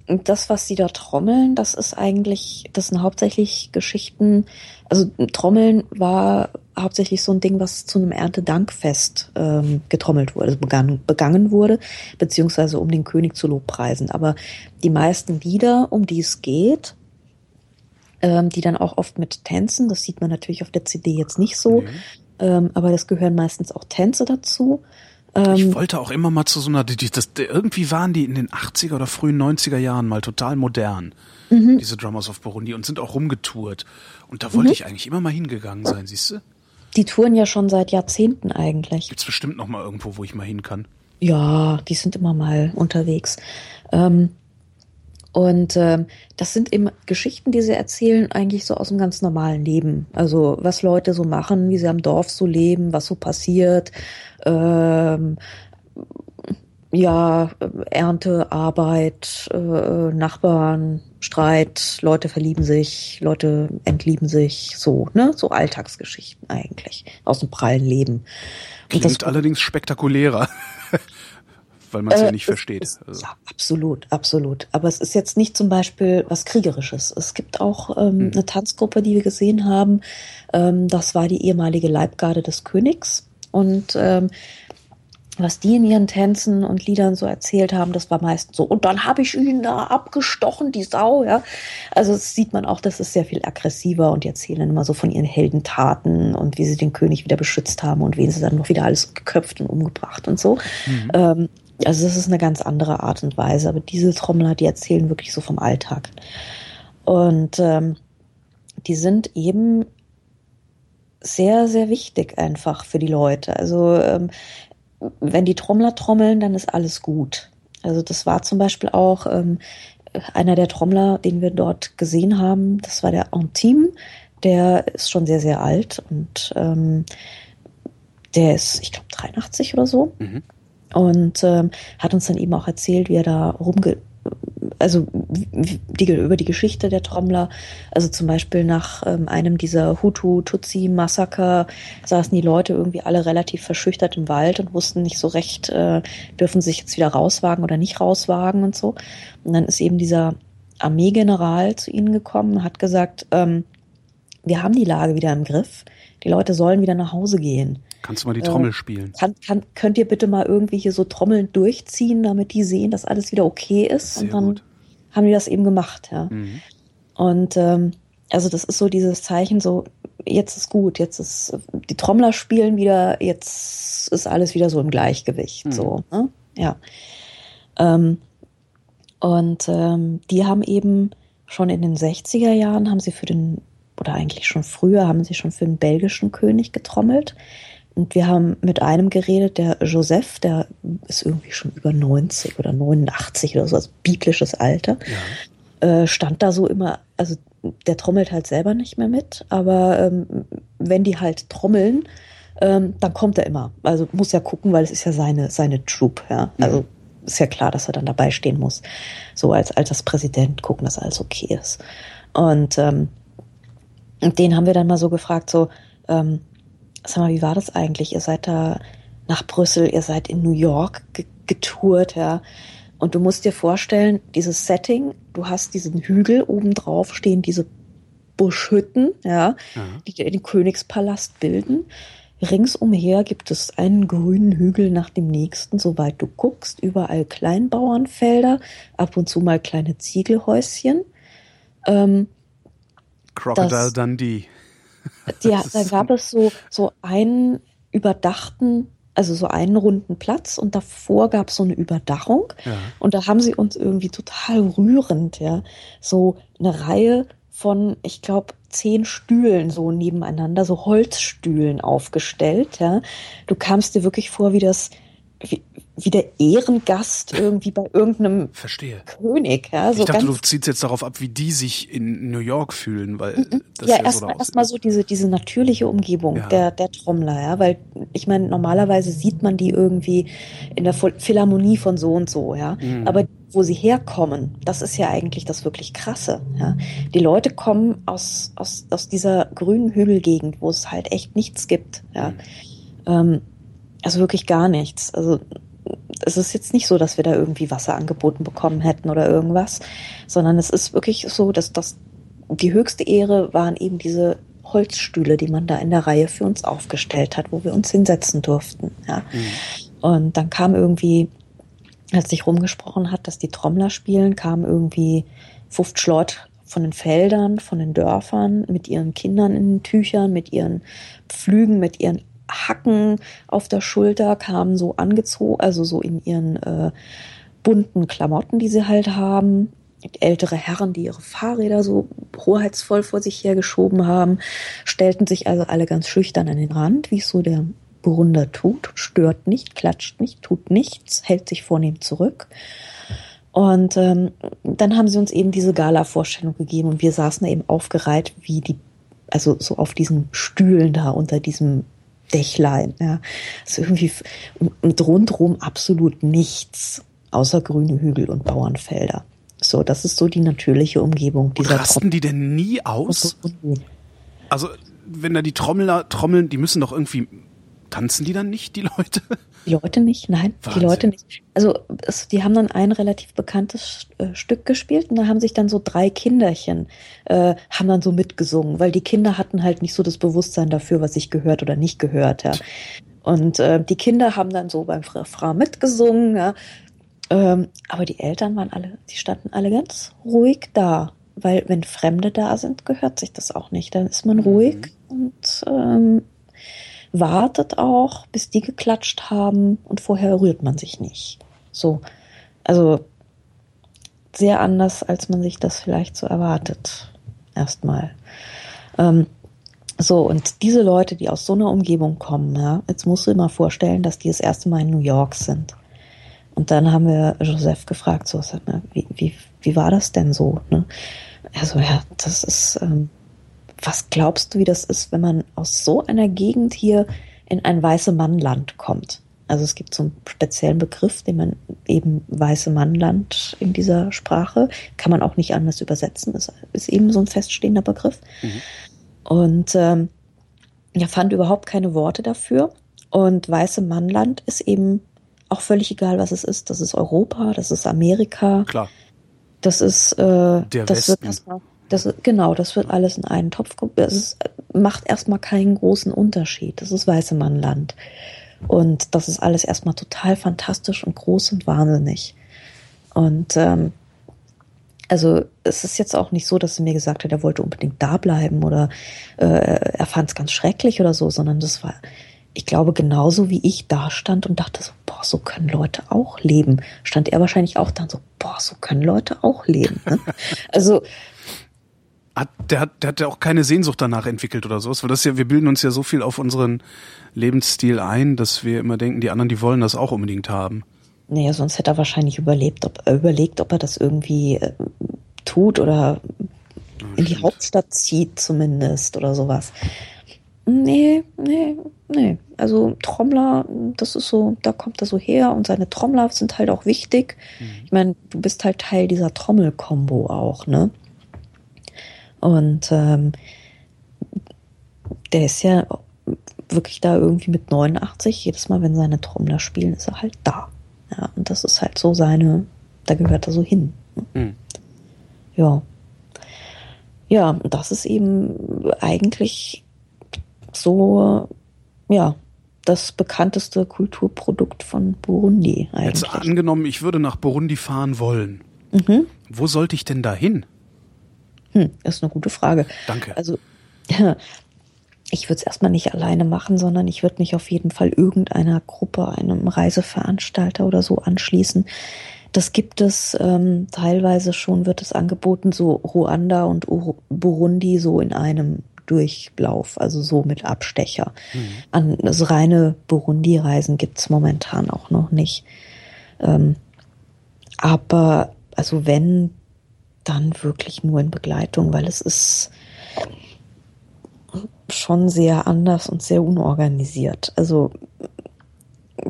das, was sie da trommeln, das ist eigentlich, das sind hauptsächlich Geschichten. Also Trommeln war hauptsächlich so ein Ding, was zu einem Erntedankfest ähm, getrommelt wurde, also begangen, begangen wurde, beziehungsweise um den König zu lobpreisen. Aber die meisten Lieder, um die es geht, ähm, die dann auch oft mit Tänzen, das sieht man natürlich auf der CD jetzt nicht so, mhm. ähm, aber das gehören meistens auch Tänze dazu. Ähm, ich wollte auch immer mal zu so einer, die, das, irgendwie waren die in den 80er oder frühen 90er Jahren mal total modern, mhm. diese Drummers of Burundi, und sind auch rumgetourt. Und da wollte mhm. ich eigentlich immer mal hingegangen sein, siehst du? Die touren ja schon seit Jahrzehnten eigentlich. Gibt's bestimmt noch mal irgendwo, wo ich mal hin kann. Ja, die sind immer mal unterwegs. Ähm, und ähm, das sind eben Geschichten, die sie erzählen, eigentlich so aus dem ganz normalen Leben. Also was Leute so machen, wie sie am Dorf so leben, was so passiert. Ähm, ja, Ernte, Arbeit, äh, Nachbarn, Streit, Leute verlieben sich, Leute entlieben sich, so, ne? So Alltagsgeschichten eigentlich aus dem prallen Leben. Klingt das, allerdings spektakulärer. Weil man es äh, ja nicht versteht. Ist, also. Ja, absolut, absolut. Aber es ist jetzt nicht zum Beispiel was Kriegerisches. Es gibt auch ähm, hm. eine Tanzgruppe, die wir gesehen haben. Ähm, das war die ehemalige Leibgarde des Königs. Und ähm, was die in ihren Tänzen und Liedern so erzählt haben, das war meistens so. Und dann habe ich ihn da abgestochen, die Sau, ja. Also das sieht man auch, das ist sehr viel aggressiver und die erzählen immer so von ihren Heldentaten und wie sie den König wieder beschützt haben und wen sie dann noch wieder alles geköpft und umgebracht und so. Mhm. Ähm, also das ist eine ganz andere Art und Weise. Aber diese Trommler, die erzählen wirklich so vom Alltag. Und ähm, die sind eben sehr, sehr wichtig einfach für die Leute. Also ähm, wenn die Trommler trommeln, dann ist alles gut. Also das war zum Beispiel auch ähm, einer der Trommler, den wir dort gesehen haben. Das war der Antime. Der ist schon sehr, sehr alt und ähm, der ist, ich glaube, 83 oder so. Mhm und ähm, hat uns dann eben auch erzählt, wie er da rumge also die, über die Geschichte der Trommler, also zum Beispiel nach ähm, einem dieser Hutu-Tutsi-Massaker saßen die Leute irgendwie alle relativ verschüchtert im Wald und wussten nicht so recht, äh, dürfen sich jetzt wieder rauswagen oder nicht rauswagen und so. Und dann ist eben dieser Armeegeneral zu ihnen gekommen hat gesagt, ähm, wir haben die Lage wieder im Griff, die Leute sollen wieder nach Hause gehen. Kannst du mal die Trommel äh, spielen? Kann, kann, könnt ihr bitte mal irgendwie hier so Trommeln durchziehen, damit die sehen, dass alles wieder okay ist? Sehr und dann gut. haben die das eben gemacht, ja. Mhm. Und ähm, also das ist so dieses Zeichen, so jetzt ist gut, jetzt ist die Trommler spielen wieder, jetzt ist alles wieder so im Gleichgewicht, mhm. so, ne? ja. Ähm, und ähm, die haben eben schon in den 60er Jahren haben sie für den oder eigentlich schon früher haben sie schon für den belgischen König getrommelt. Und wir haben mit einem geredet, der Joseph, der ist irgendwie schon über 90 oder 89 oder so, also biblisches Alter. Ja. Äh, stand da so immer, also der trommelt halt selber nicht mehr mit, aber ähm, wenn die halt trommeln, ähm, dann kommt er immer. Also muss ja gucken, weil es ist ja seine, seine Troop, ja. Also ist ja klar, dass er dann dabei stehen muss. So als, als das Präsident gucken, dass alles okay ist. Und ähm, den haben wir dann mal so gefragt, so, ähm, sag mal, wie war das eigentlich? Ihr seid da nach Brüssel, ihr seid in New York getourt, ja. Und du musst dir vorstellen, dieses Setting, du hast diesen Hügel, oben drauf stehen diese Buschhütten, ja, Ja. die den Königspalast bilden. Ringsumher gibt es einen grünen Hügel nach dem nächsten, soweit du guckst. Überall Kleinbauernfelder, ab und zu mal kleine Ziegelhäuschen. Ähm, Crocodile Das- Dundee. Das da gab es so, so einen überdachten, also so einen runden Platz und davor gab es so eine Überdachung. Ja. Und da haben sie uns irgendwie total rührend, ja, so eine Reihe von, ich glaube, zehn Stühlen so nebeneinander, so Holzstühlen aufgestellt, ja. Du kamst dir wirklich vor wie das, wie, wie der Ehrengast irgendwie bei irgendeinem Verstehe. König, ja. So ich dachte, du ziehst jetzt darauf ab, wie die sich in New York fühlen, weil das ja, so erstmal da erst mal so diese, diese natürliche Umgebung Ja. der, der Trommler, ja, weil ich meine, normalerweise sieht man die irgendwie in der Phil- Philharmonie von so und so, ja. Mhm. Aber wo sie herkommen, das ist ja eigentlich das wirklich krasse, ja. Die Leute kommen aus, aus, aus dieser grünen Hügelgegend, wo es halt echt nichts gibt, ja. Mhm. Ähm, also wirklich gar nichts. Also es ist jetzt nicht so, dass wir da irgendwie Wasser angeboten bekommen hätten oder irgendwas, sondern es ist wirklich so, dass das die höchste Ehre waren eben diese Holzstühle, die man da in der Reihe für uns aufgestellt hat, wo wir uns hinsetzen durften. Ja. Und dann kam irgendwie, als sich rumgesprochen hat, dass die Trommler spielen, kam irgendwie 50 Leute von den Feldern, von den Dörfern, mit ihren Kindern in den Tüchern, mit ihren Pflügen, mit ihren Hacken auf der Schulter, kamen so angezogen, also so in ihren äh, bunten Klamotten, die sie halt haben. Ältere Herren, die ihre Fahrräder so hoheitsvoll vor sich hergeschoben haben, stellten sich also alle ganz schüchtern an den Rand, wie es so der Burgunder tut, stört nicht, klatscht nicht, tut nichts, hält sich vornehm zurück. Und ähm, dann haben sie uns eben diese Gala-Vorstellung gegeben und wir saßen da eben aufgereiht wie die, also so auf diesen Stühlen da unter diesem Dächlein. Ja. Also irgendwie und, und rundrum absolut nichts außer grüne Hügel und Bauernfelder. So, das ist so die natürliche Umgebung dieser rasten die denn nie aus? Also, wenn da die Trommler trommeln, die müssen doch irgendwie. Tanzen die dann nicht, die Leute? Die Leute nicht, nein, Wahnsinn. die Leute nicht. Also es, die haben dann ein relativ bekanntes äh, Stück gespielt und da haben sich dann so drei Kinderchen, äh, haben dann so mitgesungen, weil die Kinder hatten halt nicht so das Bewusstsein dafür, was sich gehört oder nicht gehört, ja. Und äh, die Kinder haben dann so beim Refrain mitgesungen, ja. Ähm, aber die Eltern waren alle, die standen alle ganz ruhig da. Weil wenn Fremde da sind, gehört sich das auch nicht. Dann ist man ruhig und ähm, wartet auch, bis die geklatscht haben und vorher rührt man sich nicht. So, also sehr anders, als man sich das vielleicht so erwartet. Erstmal. Ähm, so, und diese Leute, die aus so einer Umgebung kommen, ja, jetzt musst du dir mal vorstellen, dass die das erste Mal in New York sind. Und dann haben wir Joseph gefragt, so, wie, wie, wie war das denn so? Ne? Also, ja, das ist, ähm, was glaubst du, wie das ist, wenn man aus so einer Gegend hier in ein weiße Mannland kommt? Also es gibt so einen speziellen Begriff, den man eben weiße Mannland in dieser Sprache, kann man auch nicht anders übersetzen, ist, ist eben so ein feststehender Begriff. Und ähm, er fand überhaupt keine Worte dafür. Und weiße Mannland ist eben auch völlig egal, was es ist. Das ist Europa, das ist Amerika, Klar. das ist, äh, Der das wird Westen. erstmal, das genau, das wird alles in einen Topf, das ist, macht erstmal keinen großen Unterschied. Das ist weiße Mannland. Und das ist alles erstmal total fantastisch und groß und wahnsinnig. Und ähm, also es ist jetzt auch nicht so, dass er mir gesagt hat, er wollte unbedingt da bleiben oder äh, er fand es ganz schrecklich oder so, sondern das war, ich glaube, genauso wie ich da stand und dachte so, boah, so können Leute auch leben, stand er wahrscheinlich auch dann so, boah, so können Leute auch leben. Ne? Also Hat, der, hat, der hat ja auch keine Sehnsucht danach entwickelt oder sowas, weil das ja, wir bilden uns ja so viel auf unseren Lebensstil ein, dass wir immer denken, die anderen, die wollen das auch unbedingt haben. Naja, sonst hätte er wahrscheinlich überlebt, ob, äh, überlegt, ob er das irgendwie äh, tut oder in die. Hauptstadt zieht zumindest oder sowas. Nee, nee, nee. Also Trommler, das ist so, da kommt er so her und seine Trommler sind halt auch wichtig. Ich meine, du bist halt Teil dieser Trommel-Kombo auch, ne? Und ähm, der ist ja wirklich da irgendwie mit 89. Jedes Mal, wenn seine Trommler spielen, ist er halt da. Ja, und das ist halt so seine, da gehört er so hin. Mhm. Ja. ja, das ist eben eigentlich so, ja, das bekannteste Kulturprodukt von Burundi eigentlich. Jetzt angenommen, ich würde nach Burundi fahren wollen. Mhm. Wo sollte ich denn da hin? Hm, das ist eine gute Frage. Danke. Also, ich würde es erstmal nicht alleine machen, sondern ich würde mich auf jeden Fall irgendeiner Gruppe, einem Reiseveranstalter oder so anschließen. Das gibt es ähm, teilweise schon, wird es angeboten, so Ruanda und Burundi so in einem Durchlauf, also so mit Abstecher. Mhm. An also reine Burundi-Reisen gibt's momentan auch noch nicht. Ähm, aber also wenn, dann wirklich nur in Begleitung, weil es ist schon sehr anders und sehr unorganisiert. Also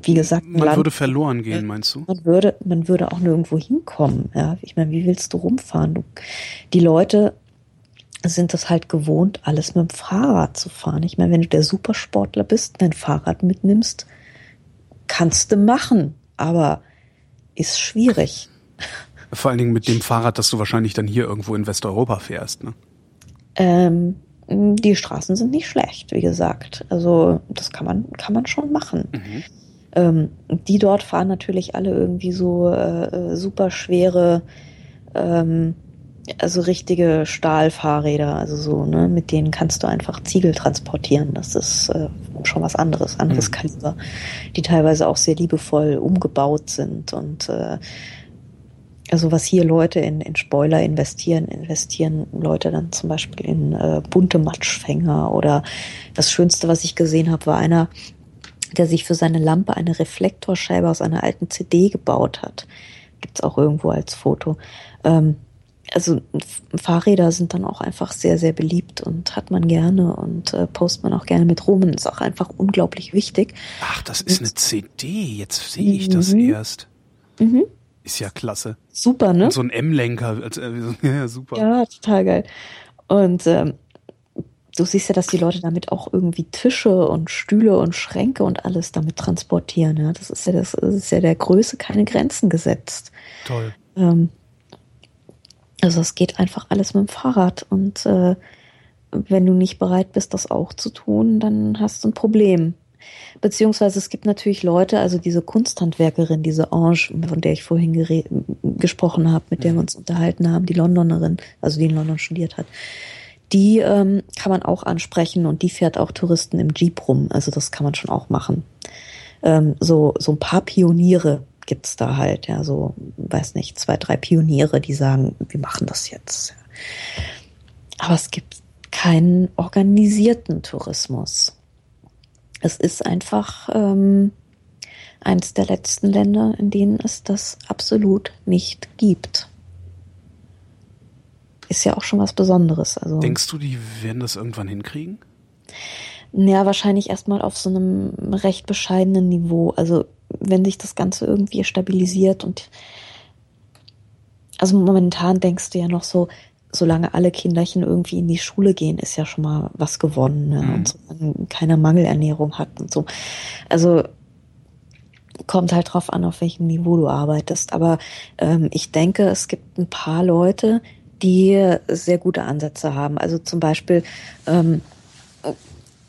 wie gesagt, man Land, würde verloren gehen, meinst du? Man würde, man würde auch nirgendwo hinkommen. Ja, ich meine, wie willst du rumfahren? Du, die Leute sind es halt gewohnt, alles mit dem Fahrrad zu fahren. Ich meine, wenn du der Supersportler bist, dein Fahrrad mitnimmst, kannst du machen, aber ist schwierig. Vor allen Dingen mit dem Fahrrad, das du wahrscheinlich dann hier irgendwo in Westeuropa fährst, ne? Ähm, die Straßen sind nicht schlecht, wie gesagt. Also das kann man, kann man schon machen. Mhm. Ähm, die dort fahren natürlich alle irgendwie so äh, äh super schwere ähm, also richtige Stahlfahrräder, also so, ne, mit denen kannst du einfach Ziegel transportieren. Das ist äh, schon was anderes, anderes mhm. Kaliber, die teilweise auch sehr liebevoll umgebaut sind und äh, also was hier Leute in, in Spoiler investieren, investieren Leute dann zum Beispiel in äh, bunte Matschfänger oder das Schönste, was ich gesehen habe, war einer, der sich für seine Lampe eine Reflektorscheibe aus einer alten CD gebaut hat. Gibt's auch irgendwo als Foto. Ähm, also Fahrräder sind dann auch einfach sehr, sehr beliebt und hat man gerne und äh, postet man auch gerne mit rum und ist auch einfach unglaublich wichtig. Ach, das ist eine CD, jetzt sehe ich das mhm. erst. Mhm. Ist ja klasse. Super, ne? Und so ein M-Lenker, äh, ja, super. Ja, total geil. Und ähm, du siehst ja, dass die Leute damit auch irgendwie Tische und Stühle und Schränke und alles damit transportieren. Ja? Das ist ja das, das ist ja der Größe keine Grenzen gesetzt. Toll. Ähm, also es geht einfach alles mit dem Fahrrad und äh, wenn du nicht bereit bist, das auch zu tun, dann hast du ein Problem. Beziehungsweise es gibt natürlich Leute, also diese Kunsthandwerkerin, diese Ange, von der ich vorhin gesprochen habe, mit der wir uns unterhalten haben, die Londonerin, also die in London studiert hat, die ähm, kann man auch ansprechen und die fährt auch Touristen im Jeep rum. Also das kann man schon auch machen. Ähm, so, so ein paar Pioniere gibt's da halt, ja, so, weiß nicht, zwei, drei Pioniere, die sagen, wir machen das jetzt. Aber es gibt keinen organisierten Tourismus. Es ist einfach ähm, eines der letzten Länder, in denen es das absolut nicht gibt. Ist ja auch schon was Besonderes. Also, Denkst du, die werden das irgendwann hinkriegen? Ja, wahrscheinlich erstmal auf so einem recht bescheidenen Niveau. Also wenn sich das Ganze irgendwie stabilisiert und also momentan denkst du ja noch so, solange alle Kinderchen irgendwie in die Schule gehen, ist ja schon mal was gewonnen ne? Mhm. und so, man keine Mangelernährung hat und so. Also kommt halt drauf an, auf welchem Niveau du arbeitest. Aber ähm, ich denke, es gibt ein paar Leute, die sehr gute Ansätze haben. Also zum Beispiel, ähm,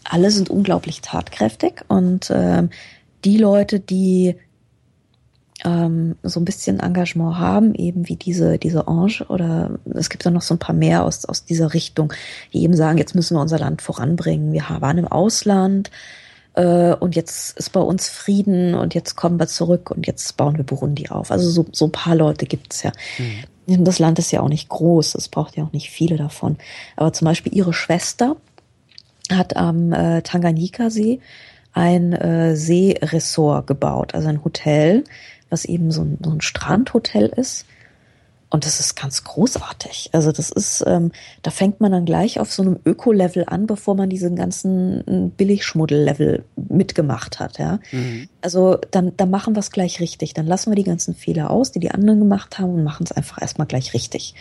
alle sind unglaublich tatkräftig und ähm, die Leute, die ähm, so ein bisschen Engagement haben, eben wie diese, diese Ange oder es gibt dann noch so ein paar mehr aus, aus dieser Richtung, die eben sagen, jetzt müssen wir unser Land voranbringen. Wir waren im Ausland äh, und jetzt ist bei uns Frieden und jetzt kommen wir zurück und jetzt bauen wir Burundi auf. Also so, so ein paar Leute gibt's ja. Mhm. Das Land ist ja auch nicht groß, es braucht ja auch nicht viele davon. Aber zum Beispiel ihre Schwester hat am äh, Tanganjika-See ein äh, Seeressort gebaut, also ein Hotel, was eben so ein, so ein Strandhotel ist. Und das ist ganz großartig. Also das ist, ähm, da fängt man dann gleich auf so einem Öko-Level an, bevor man diesen ganzen äh, Billigschmuddel-Level mitgemacht hat. Ja, mhm. also dann, dann machen wir es gleich richtig. Dann lassen wir die ganzen Fehler aus, die die anderen gemacht haben, und machen es einfach erstmal gleich richtig.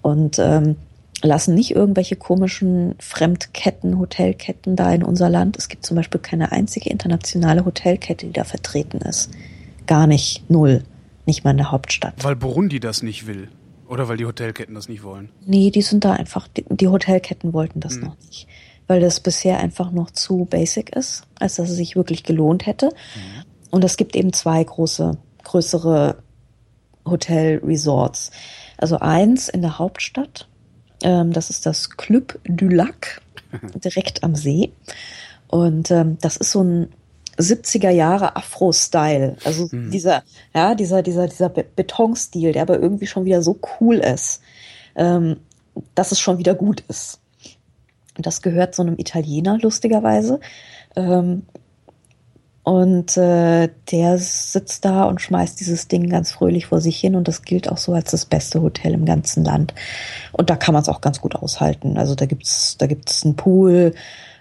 Und ähm, lassen nicht irgendwelche komischen Fremdketten, Hotelketten da in unser Land. Es gibt zum Beispiel keine einzige internationale Hotelkette, die da vertreten ist. Gar nicht, null. Nicht mal in der Hauptstadt. Weil Burundi das nicht will. Oder weil die Hotelketten das nicht wollen? Nee, die sind da einfach, die, die Hotelketten wollten das Hm. noch nicht. Weil das bisher einfach noch zu basic ist, als dass es sich wirklich gelohnt hätte. Und es gibt eben zwei große, größere Hotel-Resorts. Also eins in der Hauptstadt, ähm, das ist das Club du Lac, direkt am See. Und ähm, das ist so ein 70er Jahre Afro-Style. Also dieser, ja, dieser, dieser, dieser Be Betonstil, der aber irgendwie schon wieder so cool ist, ähm, dass es schon wieder gut ist. Und das gehört so einem Italiener, lustigerweise. Ähm, und äh, der sitzt da und schmeißt dieses Ding ganz fröhlich vor sich hin und das gilt auch so als das beste Hotel im ganzen Land. Und da kann man es auch ganz gut aushalten. Also da gibt's da gibt's einen Pool.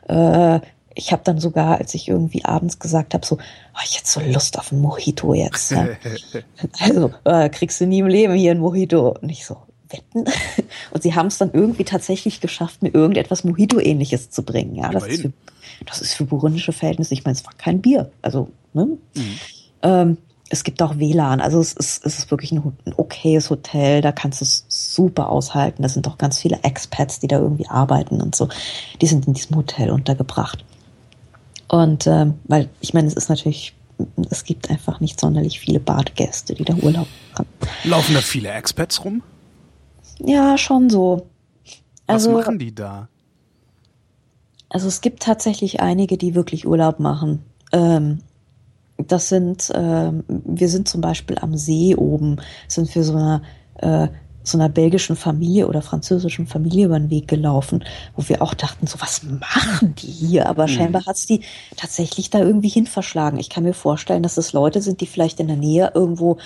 Äh, ich habe dann sogar, als ich irgendwie abends gesagt habe, so, oh, ich hätte so Lust auf einen Mojito jetzt. Ja. also äh, kriegst du nie im Leben hier einen Mojito. Und ich so, wetten? Und sie haben es dann irgendwie tatsächlich geschafft, mir irgendetwas Mojito-ähnliches zu bringen. Ja, das ist, für, das ist für burundische Verhältnisse, ich meine, es war kein Bier. Also, ne? Ähm, es gibt auch WLAN, also es ist, es ist wirklich ein, ein okayes Hotel, da kannst du es super aushalten. Da sind auch ganz viele Expats, die da irgendwie arbeiten und so. Die sind in diesem Hotel untergebracht. Und ähm, weil, ich meine, es ist natürlich, es gibt einfach nicht sonderlich viele Badegäste, die da Urlaub machen. Laufen da viele Expats rum? Ja, schon so. Was Also, machen die da? also es gibt tatsächlich einige, die wirklich Urlaub machen. Ähm, das sind, ähm, wir sind zum Beispiel am See oben, sind wir so einer, äh, so einer belgischen Familie oder französischen Familie über den Weg gelaufen, wo wir auch dachten, so was machen die hier? Aber scheinbar hat's die tatsächlich da irgendwie hin verschlagen. Ich kann mir vorstellen, dass es Leute sind, die vielleicht in der Nähe irgendwo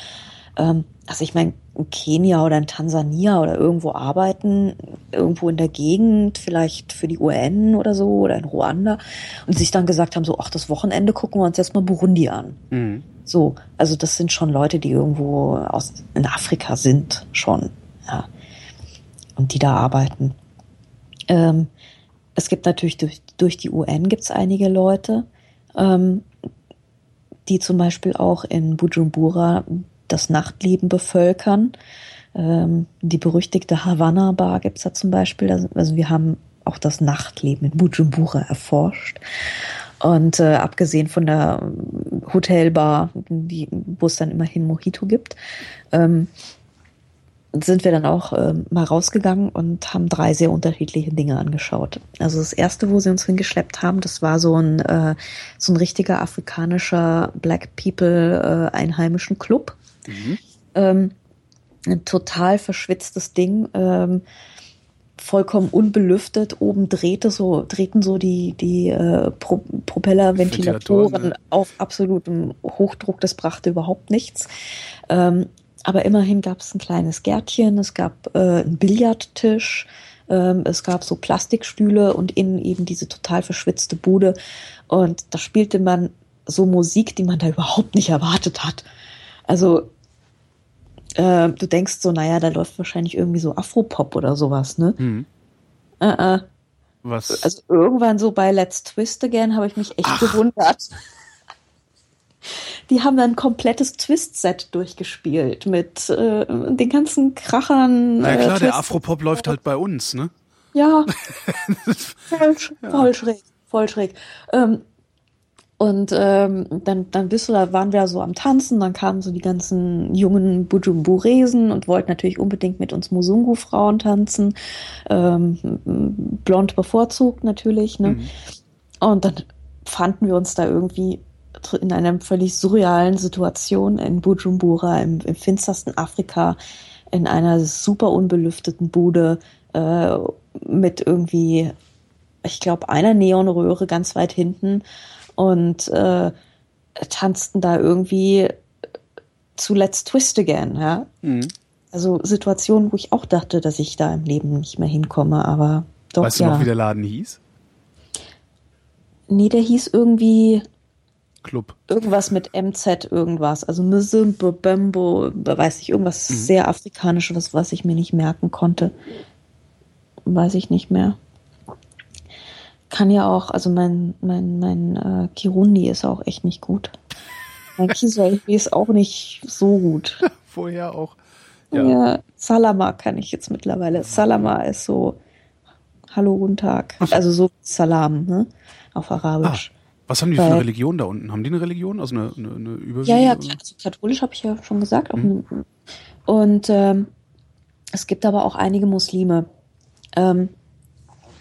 ähm, also ich meine, in Kenia oder in Tansania oder irgendwo arbeiten, irgendwo in der Gegend, vielleicht für die UN oder so oder in Ruanda und sich dann gesagt haben, so, ach, das Wochenende gucken wir uns jetzt mal Burundi an. Mhm. So, also das sind schon Leute, die irgendwo aus in Afrika sind schon, ja, und die da arbeiten. Ähm, es gibt natürlich durch, durch die UN gibt es einige Leute, ähm, die zum Beispiel auch in Bujumbura das Nachtleben bevölkern. Ähm, die berüchtigte Havanna Bar gibt's da zum Beispiel. Also wir haben auch das Nachtleben in Bujumbura erforscht. Und äh, abgesehen von der Hotelbar, wo es dann immerhin Mojito gibt, ähm, sind wir dann auch ähm, mal rausgegangen und haben drei sehr unterschiedliche Dinge angeschaut. Also das erste, wo sie uns hingeschleppt haben, das war so ein äh, so ein richtiger afrikanischer Black People äh, einheimischen Club. Ähm, ein total verschwitztes Ding, ähm, vollkommen unbelüftet. Oben drehte so, drehten so die, die äh, Pro Propellerventilatoren Ventilatoren, ja. auf absolutem Hochdruck. Das brachte überhaupt nichts. Ähm, aber immerhin gab es ein kleines Gärtchen, es gab äh, einen Billardtisch, ähm, es gab so Plastikstühle und innen eben diese total verschwitzte Bude. Und da spielte man so Musik, die man da überhaupt nicht erwartet hat. Also äh, du denkst so, naja, da läuft wahrscheinlich irgendwie so Afropop oder sowas, ne? Mhm. Äh, äh. Was? Also irgendwann so bei Let's Twist Again habe ich mich echt gewundert. Die haben dann ein komplettes Twist-Set durchgespielt mit äh, den ganzen Krachern. Na ja, klar, äh, der Afropop läuft halt bei uns, ne? Ja, voll, voll schräg, voll schräg. Ähm, und ähm, dann, dann bist du da, waren wir so am Tanzen, dann kamen so die ganzen jungen Bujumburesen und wollten natürlich unbedingt mit uns Musungu-Frauen tanzen. Ähm, blond bevorzugt natürlich, ne? Und dann fanden wir uns da irgendwie in einer völlig surrealen Situation in Bujumbura, im, im finstersten Afrika, in einer super unbelüfteten Bude äh, mit irgendwie, ich glaube, einer Neonröhre ganz weit hinten und äh, tanzten da irgendwie zu Let's Twist Again, ja. Mhm. Also Situationen, wo ich auch dachte, dass ich da im Leben nicht mehr hinkomme, aber doch Weißt du ja. noch, wie der Laden hieß? Nee, der hieß irgendwie Club. irgendwas mit MZ irgendwas. Also Mzimbo, Bembo, weiß ich, irgendwas sehr afrikanisches, was ich mir nicht merken konnte. Weiß ich nicht mehr. Kann ja auch, also mein, mein, mein äh, Kirundi ist auch echt nicht gut. Mein Kiswahili ist auch nicht so gut. Vorher auch. Ja. Ja, Salama kann ich jetzt mittlerweile. Salama ist so Hallo, guten Tag. Also so Salam, ne? Auf Arabisch. Was haben die für eine Weil- Religion da unten? Haben die eine Religion? Also eine, eine, eine Überwiegende? Ja, ja, also katholisch habe ich ja schon gesagt. Mhm. Und ähm, es gibt aber auch einige Muslime. Ähm,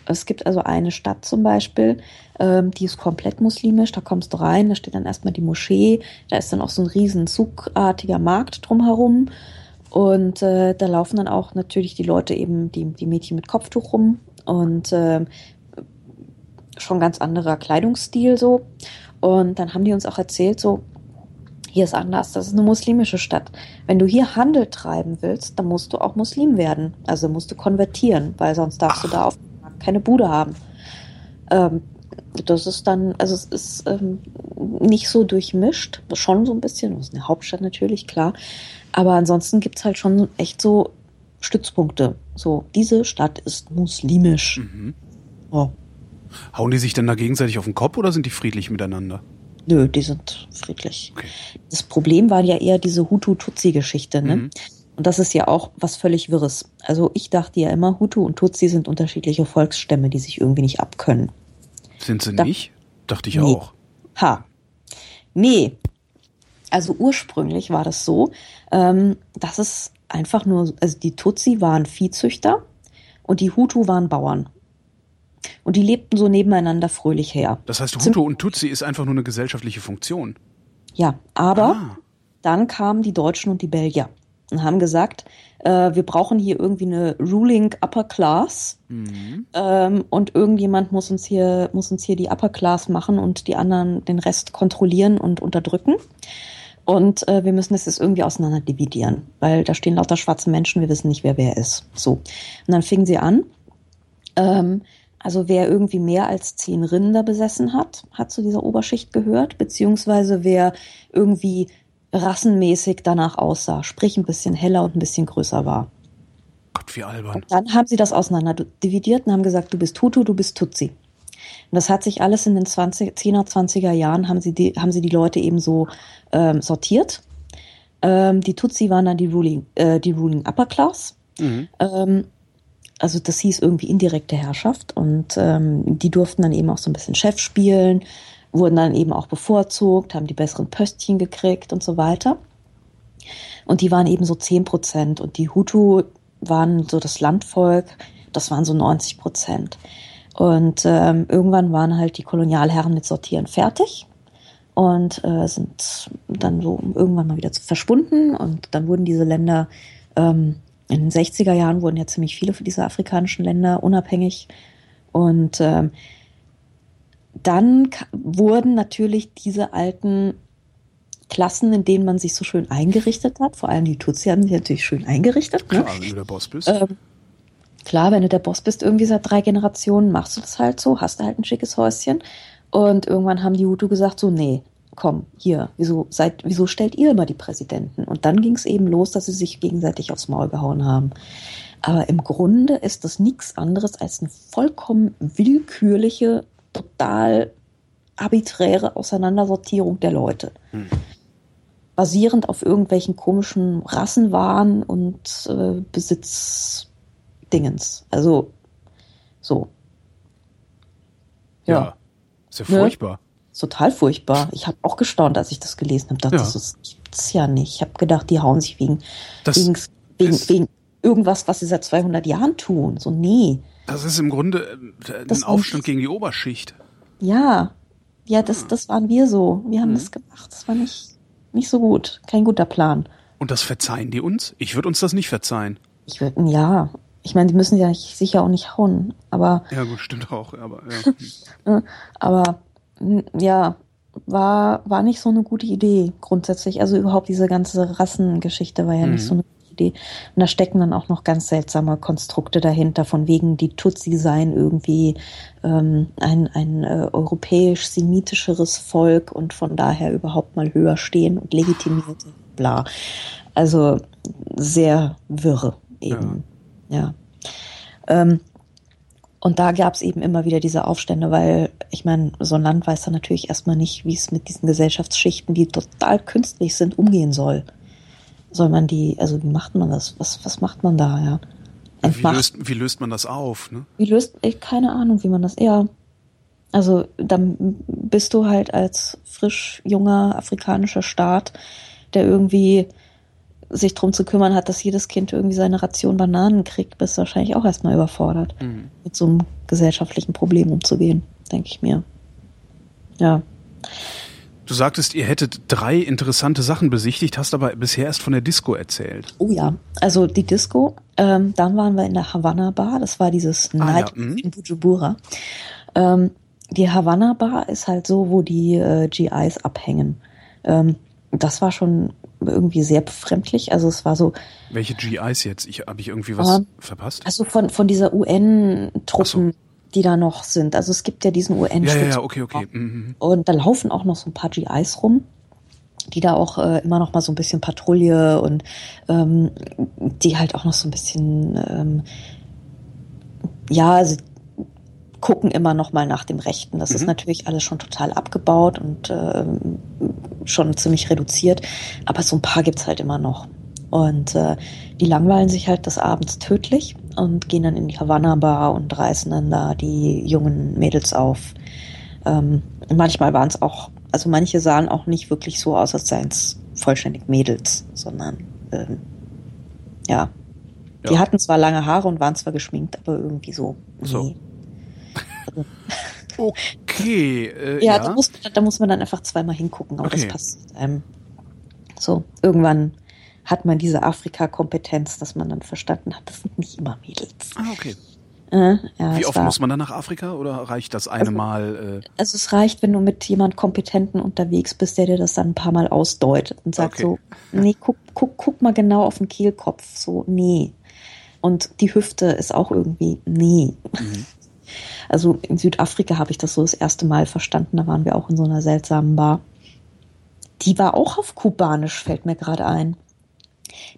es gibt also eine Stadt zum Beispiel, ähm, die ist komplett muslimisch. Da kommst du rein, da steht dann erstmal die Moschee, da ist dann auch so ein riesen zugartiger Markt drumherum. Und äh, da laufen dann auch natürlich die Leute eben, die, die Mädchen mit Kopftuch rum und ähm, schon ganz anderer Kleidungsstil so. Und dann haben die uns auch erzählt, so, hier ist anders, das ist eine muslimische Stadt. Wenn du hier Handel treiben willst, dann musst du auch Muslim werden. Also musst du konvertieren, weil sonst darfst du da auf keine Bude haben. Ähm, das ist dann, also es ist ähm, nicht so durchmischt, schon so ein bisschen, das ist eine Hauptstadt natürlich, klar. Aber ansonsten gibt's halt schon echt so Stützpunkte. So, diese Stadt ist muslimisch. Mhm. Oh, Hauen die sich denn da gegenseitig auf den Kopf oder sind die friedlich miteinander? nö, die sind friedlich. Okay. Das Problem war ja eher diese Hutu-Tutsi-Geschichte, ne? Mhm. Und das ist ja auch was völlig Wirres. Also ich dachte ja immer, Hutu und Tutsi sind unterschiedliche Volksstämme, die sich irgendwie nicht abkönnen. Sind sie Da- nicht? Dachte ich Nee. auch. Ha. Nee. Also ursprünglich war das so, ähm, dass es einfach nur, also die Tutsi waren Viehzüchter und die Hutu waren Bauern. Und die lebten so nebeneinander fröhlich her. Das heißt, Zum- Hutu und Tutsi ist einfach nur eine gesellschaftliche Funktion. Ja, aber Ah. dann kamen die Deutschen und die Belgier und haben gesagt, äh, wir brauchen hier irgendwie eine ruling upper class Mhm. ähm, und irgendjemand muss uns hier muss uns hier die upper class machen und die anderen den Rest kontrollieren und unterdrücken. Und äh, wir müssen das jetzt irgendwie auseinander dividieren, weil da stehen lauter schwarze Menschen, wir wissen nicht, wer wer ist. So. Und dann fingen sie an. Ähm, also wer irgendwie mehr als zehn Rinder besessen hat, hat zu dieser Oberschicht gehört, beziehungsweise wer irgendwie rassenmäßig danach aussah, sprich ein bisschen heller und ein bisschen größer war. Gott, wie albern. Und dann haben sie das auseinander dividiert und haben gesagt, du bist Hutu, du bist Tutsi. Und das hat sich alles in den 20, 10er, 20er Jahren, haben sie die, haben sie die Leute eben so ähm, sortiert. Ähm, die Tutsi waren dann die Ruling, äh, die Ruling Upper Class. Mhm. Ähm, also das hieß irgendwie indirekte Herrschaft und ähm, die durften dann eben auch so ein bisschen Chef spielen, wurden dann eben auch bevorzugt, haben die besseren Pöstchen gekriegt und so weiter. Und die waren eben so 10 Prozent und die Hutu waren so das Landvolk, das waren so 90 Prozent. Und ähm, irgendwann waren halt die Kolonialherren mit Sortieren fertig und äh, sind dann so irgendwann mal wieder verschwunden und dann wurden diese Länder ähm, in den 60er Jahren wurden ja ziemlich viele für diese afrikanischen Länder unabhängig und ähm, dann wurden natürlich diese alten Klassen, in denen man sich so schön eingerichtet hat, vor allem die Tutsi haben sich natürlich schön eingerichtet. Ne? Klar, wenn du der Boss bist. Ähm, klar, wenn du der Boss bist, irgendwie seit drei Generationen, machst du das halt so, hast du halt ein schickes Häuschen. Und irgendwann haben die Hutu gesagt, so, nee, komm, hier, wieso, seid, wieso stellt ihr immer die Präsidenten? Und dann ging es eben los, dass sie sich gegenseitig aufs Maul gehauen haben. Aber im Grunde ist das nichts anderes als eine vollkommen willkürliche, total arbiträre Auseinandersortierung der Leute. Hm. Basierend auf irgendwelchen komischen Rassenwahn und äh, Besitzdingens. Also so. ja. ja. Ist ja furchtbar. Total furchtbar. Ich habe auch gestaunt, als ich das gelesen habe. Dachte, Ja. das gibt's ja nicht. Ich habe gedacht, die hauen sich wegen, Das wegen, wegen, wegen irgendwas, was sie seit 200 Jahren tun. So, nee. Das ist im Grunde äh, ein Das Aufstand gegen die Oberschicht. Ja. Ja, das, das waren wir so. Wir haben Mhm. das gemacht. Das war nicht, nicht so gut. Kein guter Plan. Und das verzeihen die uns? Ich würde uns das nicht verzeihen. Ich würde, ja. Ich meine, die müssen ja sicher auch nicht hauen. Aber, Ja, gut, stimmt auch. Aber ja. aber, ja, war, war nicht so eine gute Idee grundsätzlich. Also überhaupt diese ganze Rassengeschichte war ja Mhm. nicht so eine gute Idee. Und da stecken dann auch noch ganz seltsame Konstrukte dahinter, von wegen die Tutsi seien irgendwie ähm, ein, ein äh, europäisch-semitischeres Volk und von daher überhaupt mal höher stehen und legitimiert, bla. Also sehr wirre eben. Ja. Ähm, und da gab es eben immer wieder diese Aufstände, weil ich meine, so ein Land weiß dann natürlich erstmal nicht, wie es mit diesen Gesellschaftsschichten, die total künstlich sind, umgehen soll. soll man die, also wie macht man das? Was, was macht man da, ja? Wie löst, wie löst man das auf? Ne? Wie löst, ich keine Ahnung, wie man das, ja. Also dann bist du halt als frisch junger afrikanischer Staat, der irgendwie sich drum zu kümmern hat, dass jedes Kind irgendwie seine Ration Bananen kriegt, bist du wahrscheinlich auch erstmal überfordert, mhm. mit so einem gesellschaftlichen Problem umzugehen, denke ich mir. Ja. Du sagtest, ihr hättet drei interessante Sachen besichtigt, hast aber bisher erst von der Disco erzählt. Oh ja, also die Disco, ähm, dann waren wir in der Havana Bar, das war dieses ah, Night ja. Mhm. in Bujumbura. Ähm, die Havana Bar ist halt so, wo die äh, GIs abhängen. Ähm, das war schon irgendwie sehr befremdlich. Also es war so. Welche GIs jetzt? Ich habe ich irgendwie was ähm, verpasst? Also von von dieser UN-Truppen, so. die da noch sind. Also es gibt ja diesen UN. Ja, ja, ja, okay, okay. Mhm. Und da laufen auch noch so ein paar GIs rum die da auch äh, immer noch mal so ein bisschen Patrouille und ähm, die halt auch noch so ein bisschen ähm, ja, also gucken immer noch mal nach dem Rechten. Das mhm. ist natürlich alles schon total abgebaut und äh, schon ziemlich reduziert, aber so ein paar gibt's halt immer noch. Und äh, die langweilen sich halt des Abends tödlich und gehen dann in die Havanna Bar und reißen dann da die jungen Mädels auf. Ähm, manchmal waren es auch, also manche sahen auch nicht wirklich so aus, als seien es vollständig Mädels, sondern ähm, ja. ja. Die hatten zwar lange Haare und waren zwar geschminkt, aber irgendwie so. Nee. So. Okay. Äh, ja, ja. Da, muss, da muss man dann einfach zweimal hingucken, aber okay. das passt einem. So, irgendwann hat man diese Afrika-Kompetenz, dass man dann verstanden hat, das sind nicht immer Mädels. Ah, okay. Äh, ja, Wie oft war, muss man dann nach Afrika oder reicht das eine also, Mal? Äh? Also es reicht, wenn du mit jemand Kompetenten unterwegs bist, der dir das dann ein paar Mal ausdeutet und sagt okay. so, nee, guck, guck, guck mal genau auf den Kehlkopf, so, nee. Und die Hüfte ist auch irgendwie, nee. Mhm. Also in Südafrika habe ich das so das erste Mal verstanden. Da waren wir auch in so einer seltsamen Bar. Die war auch auf Kubanisch, fällt mir gerade ein.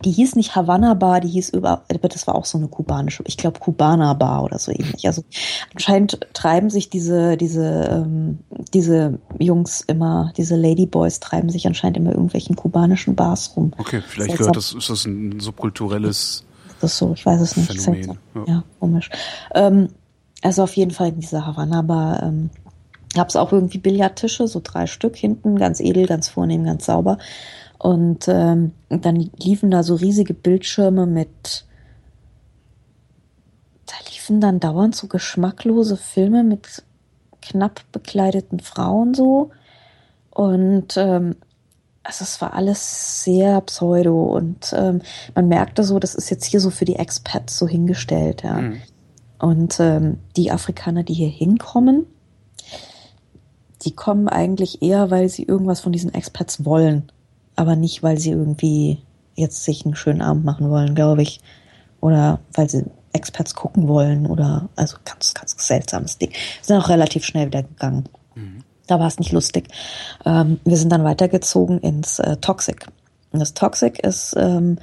Die hieß nicht Havanna Bar, die hieß über, aber das war auch so eine kubanische, ich glaube Kubaner Bar oder so ähnlich. Also anscheinend treiben sich diese, diese, ähm, diese Jungs immer, diese Ladyboys treiben sich anscheinend immer irgendwelchen kubanischen Bars rum. Okay, vielleicht Seltsam. gehört das, ist das ein subkulturelles Das ist so, ich weiß es nicht. Phänomen. Ja. ja, komisch. Ähm, also auf jeden Fall in dieser Havanna Bar ähm, gab es auch irgendwie Billardtische, so drei Stück hinten, ganz edel, ganz vornehm, ganz sauber. Und ähm, dann liefen da so riesige Bildschirme mit, da liefen dann dauernd so geschmacklose Filme mit knapp bekleideten Frauen so. Und ähm, also es war alles sehr pseudo und ähm, man merkte so, das ist jetzt hier so für die Expats so hingestellt, ja. Mhm. Und ähm, die Afrikaner, die hier hinkommen, die kommen eigentlich eher, weil sie irgendwas von diesen Expats wollen, aber nicht, weil sie irgendwie jetzt sich einen schönen Abend machen wollen, glaube ich, oder weil sie Expats gucken wollen oder also ganz, ganz seltsames Ding. Wir sind auch relativ schnell wieder gegangen. Mhm. Da war es nicht lustig. Ähm, wir sind dann weitergezogen ins äh, Toxic. Und das Toxic ist, ähm,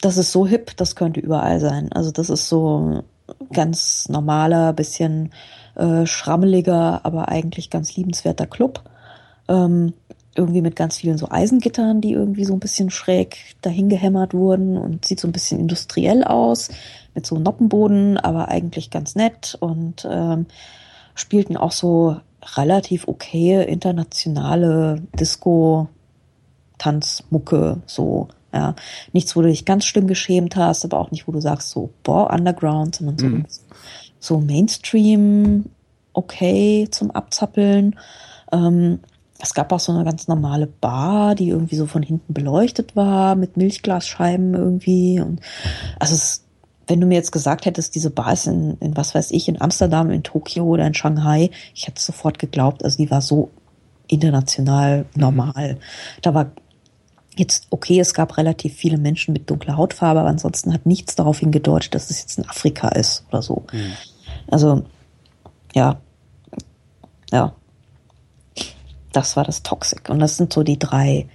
das ist so hip, das könnte überall sein. Also das ist so ganz normaler, bisschen äh, schrammeliger, aber eigentlich ganz liebenswerter Club. Ähm, irgendwie mit ganz vielen so Eisengittern, die irgendwie so ein bisschen schräg dahin gehämmert wurden und sieht so ein bisschen industriell aus, mit so Noppenboden, aber eigentlich ganz nett und ähm, spielten auch so relativ okay internationale Disco, Tanzmucke, so ja, nichts, wo du dich ganz schlimm geschämt hast, aber auch nicht, wo du sagst so, boah, Underground, sondern so, mhm. so Mainstream, okay zum Abzappeln. Ähm, es gab auch so eine ganz normale Bar, die irgendwie so von hinten beleuchtet war, mit Milchglasscheiben irgendwie. Und also es, wenn du mir jetzt gesagt hättest, diese Bar ist in, in was weiß ich, in Amsterdam, in Tokio oder in Shanghai, ich hätte sofort geglaubt, also die war so international normal. Da war Jetzt, okay, es gab relativ viele Menschen mit dunkler Hautfarbe, aber ansonsten hat nichts darauf hingedeutet, dass es jetzt in Afrika ist oder so. Mhm. Also, ja, ja, das war das Toxic. Und das sind so die drei,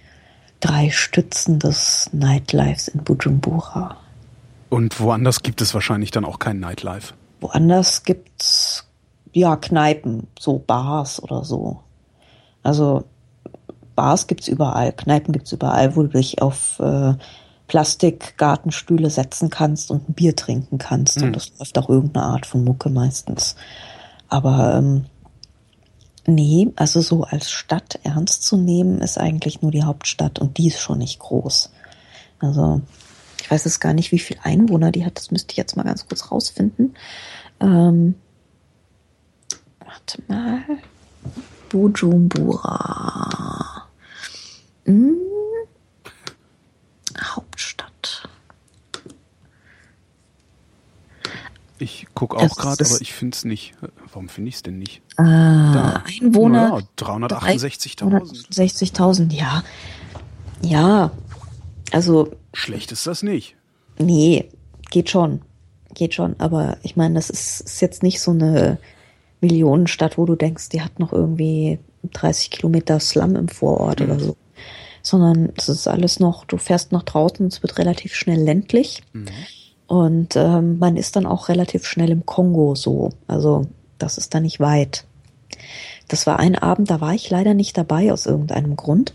drei Stützen des Nightlifes in Bujumbura. Und woanders gibt es wahrscheinlich dann auch kein Nightlife? Woanders gibt's ja Kneipen, so Bars oder so. Also Bars gibt's überall, Kneipen gibt's überall, wo du dich auf äh, Plastikgartenstühle setzen kannst und ein Bier trinken kannst. Mhm. Und das läuft auch irgendeine Art von Mucke meistens. Aber ähm, nee, also so als Stadt ernst zu nehmen, ist eigentlich nur die Hauptstadt und die ist schon nicht groß. Also ich weiß es gar nicht, wie viel Einwohner die hat. Das müsste ich jetzt mal ganz kurz rausfinden. Ähm, warte mal. Bujumbura. Hm? Hauptstadt. Ich gucke auch gerade, aber ich finde es nicht. Warum finde ich es denn nicht? Äh, da. Einwohner. Ja, 368.000. 368.000, ja. Ja, also. Schlecht ist das nicht. Nee, geht schon. Geht schon. Aber ich meine, das ist, ist jetzt nicht so eine Millionenstadt, wo du denkst, die hat noch irgendwie 30 Kilometer Slum im Vorort mhm. oder so. Sondern es ist alles noch, du fährst nach draußen, es wird relativ schnell ländlich. Mhm. Und ähm, man ist dann auch relativ schnell im Kongo so. Also das ist da nicht weit. Das war ein Abend, da war ich leider nicht dabei aus irgendeinem Grund.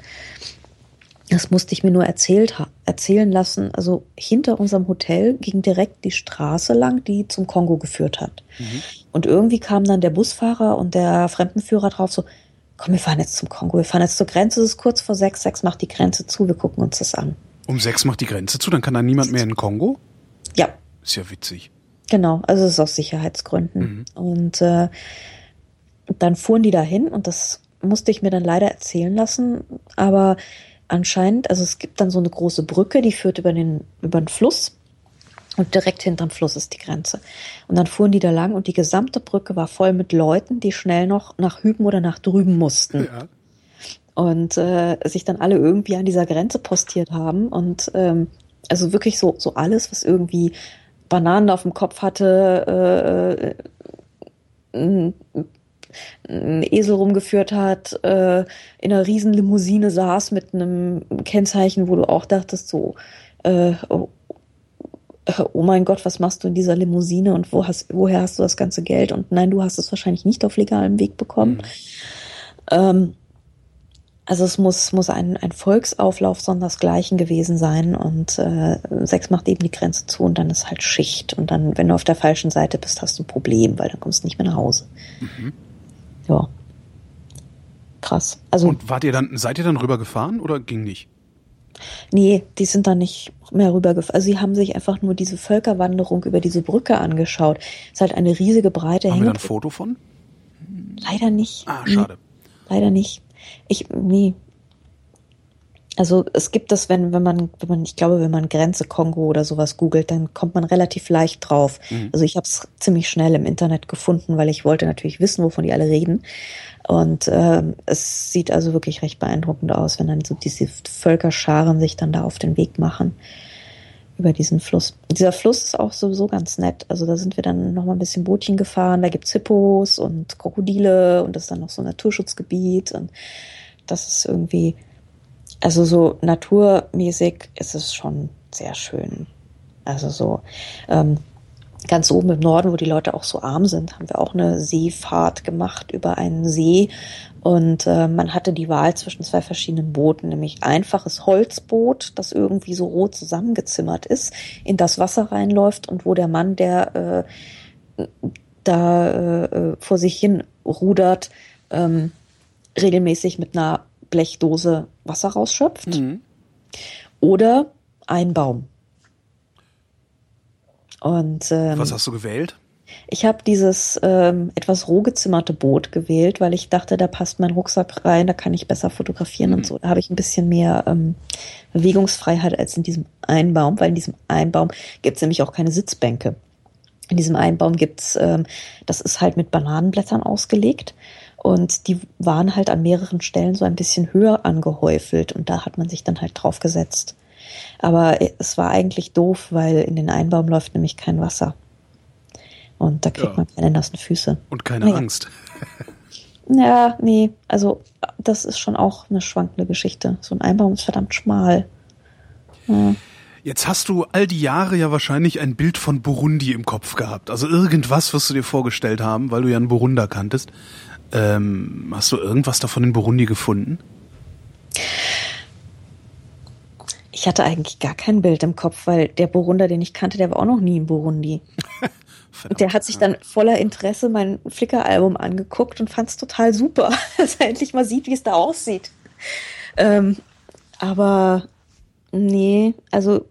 Das musste ich mir nur erzählt, erzählen lassen. Also hinter unserem Hotel ging direkt die Straße lang, die zum Kongo geführt hat. Mhm. Und irgendwie kam dann der Busfahrer und der Fremdenführer drauf so, komm, wir fahren jetzt zum Kongo, wir fahren jetzt zur Grenze, es ist kurz vor sechs, sechs macht die Grenze zu, wir gucken uns das an. Um sechs macht die Grenze zu, dann kann da niemand mehr in den Kongo? Ja. Ist ja witzig. Genau, also es ist aus Sicherheitsgründen. Mhm. Und äh, dann fuhren die dahin und das musste ich mir dann leider erzählen lassen, aber anscheinend, also es gibt dann so eine große Brücke, die führt über den, über den Fluss. Und direkt hinterm Fluss ist die Grenze. Und dann fuhren die da lang und die gesamte Brücke war voll mit Leuten, die schnell noch nach Hüben oder nach drüben mussten. Ja. Und äh, sich dann alle irgendwie an dieser Grenze postiert haben. Und ähm, also wirklich so, so alles, was irgendwie Bananen auf dem Kopf hatte, äh, äh einen Esel rumgeführt hat, äh, in einer riesen Limousine saß mit einem Kennzeichen, wo du auch dachtest, so, äh, oh, äh, oh mein Gott, was machst du in dieser Limousine und wo hast, woher hast du das ganze Geld? Und nein, du hast es wahrscheinlich nicht auf legalem Weg bekommen. Mhm. Ähm, also es muss, muss ein, ein Volksauflauf sondersgleichen gewesen sein und äh, sechs macht eben die Grenze zu und dann ist halt Schicht. Und dann, wenn du auf der falschen Seite bist, hast du ein Problem, weil dann kommst du nicht mehr nach Hause. Mhm ja. Krass. Also, Und wart ihr dann, seid ihr dann rübergefahren oder ging nicht? Nee, die sind dann nicht mehr rübergefahren. Also sie haben sich einfach nur diese Völkerwanderung über diese Brücke angeschaut. Es ist halt eine riesige breite Haben wir da ein Foto von? Leider nicht. Ah, schade. Nee, leider nicht. Ich, nee, also es gibt das, wenn, wenn man, wenn man, ich glaube, wenn man Grenze Kongo oder sowas googelt, dann kommt man relativ leicht drauf. Mhm. Also ich habe es ziemlich schnell im Internet gefunden, weil ich wollte natürlich wissen, wovon die alle reden. Und ähm, es sieht also wirklich recht beeindruckend aus, wenn dann so diese Völkerscharen sich dann da auf den Weg machen über diesen Fluss. Dieser Fluss ist auch sowieso ganz nett. Also da sind wir dann noch mal ein bisschen Bootchen gefahren. Da gibt's Hippos und Krokodile und das ist dann noch so ein Naturschutzgebiet und das ist irgendwie also so naturmäßig ist es schon sehr schön. Also so ähm, ganz oben im Norden, wo die Leute auch so arm sind, haben wir auch eine Seefahrt gemacht über einen See. Und äh, man hatte die Wahl zwischen zwei verschiedenen Booten, nämlich einfaches Holzboot, das irgendwie so rot zusammengezimmert ist, in das Wasser reinläuft und wo der Mann, der äh, da äh, vor sich hin rudert, ähm, regelmäßig mit einer Blechdose Wasser rausschöpft. Mhm. Oder ein Baum. Und ähm, was hast du gewählt? Ich habe dieses ähm, etwas roh gezimmerte Boot gewählt, weil ich dachte, da passt mein Rucksack rein, da kann ich besser fotografieren mhm. und so. Da habe ich ein bisschen mehr ähm, Bewegungsfreiheit als in diesem Einbaum, weil in diesem Einbaum gibt es nämlich auch keine Sitzbänke. In diesem Einbaum gibt's, ähm, das ist halt mit Bananenblättern ausgelegt und die waren halt an mehreren Stellen so ein bisschen höher angehäufelt und da hat man sich dann halt drauf gesetzt. Aber es war eigentlich doof, weil in den Einbaum läuft nämlich kein Wasser. Und da kriegt ja. man keine nassen Füße. Und keine naja. Angst. ja, nee, also das ist schon auch eine schwankende Geschichte. So ein Einbaum ist verdammt schmal. Ja. Jetzt hast du all die Jahre ja wahrscheinlich ein Bild von Burundi im Kopf gehabt. Also irgendwas wirst du dir vorgestellt haben, weil du ja einen Burunder kanntest. Ähm, hast du irgendwas davon in Burundi gefunden? Ich hatte eigentlich gar kein Bild im Kopf, weil der Burunder, den ich kannte, der war auch noch nie in Burundi. und der hat sich dann voller Interesse mein Flickr-Album angeguckt und fand es total super, dass er endlich mal sieht, wie es da aussieht. Ähm, aber nee, also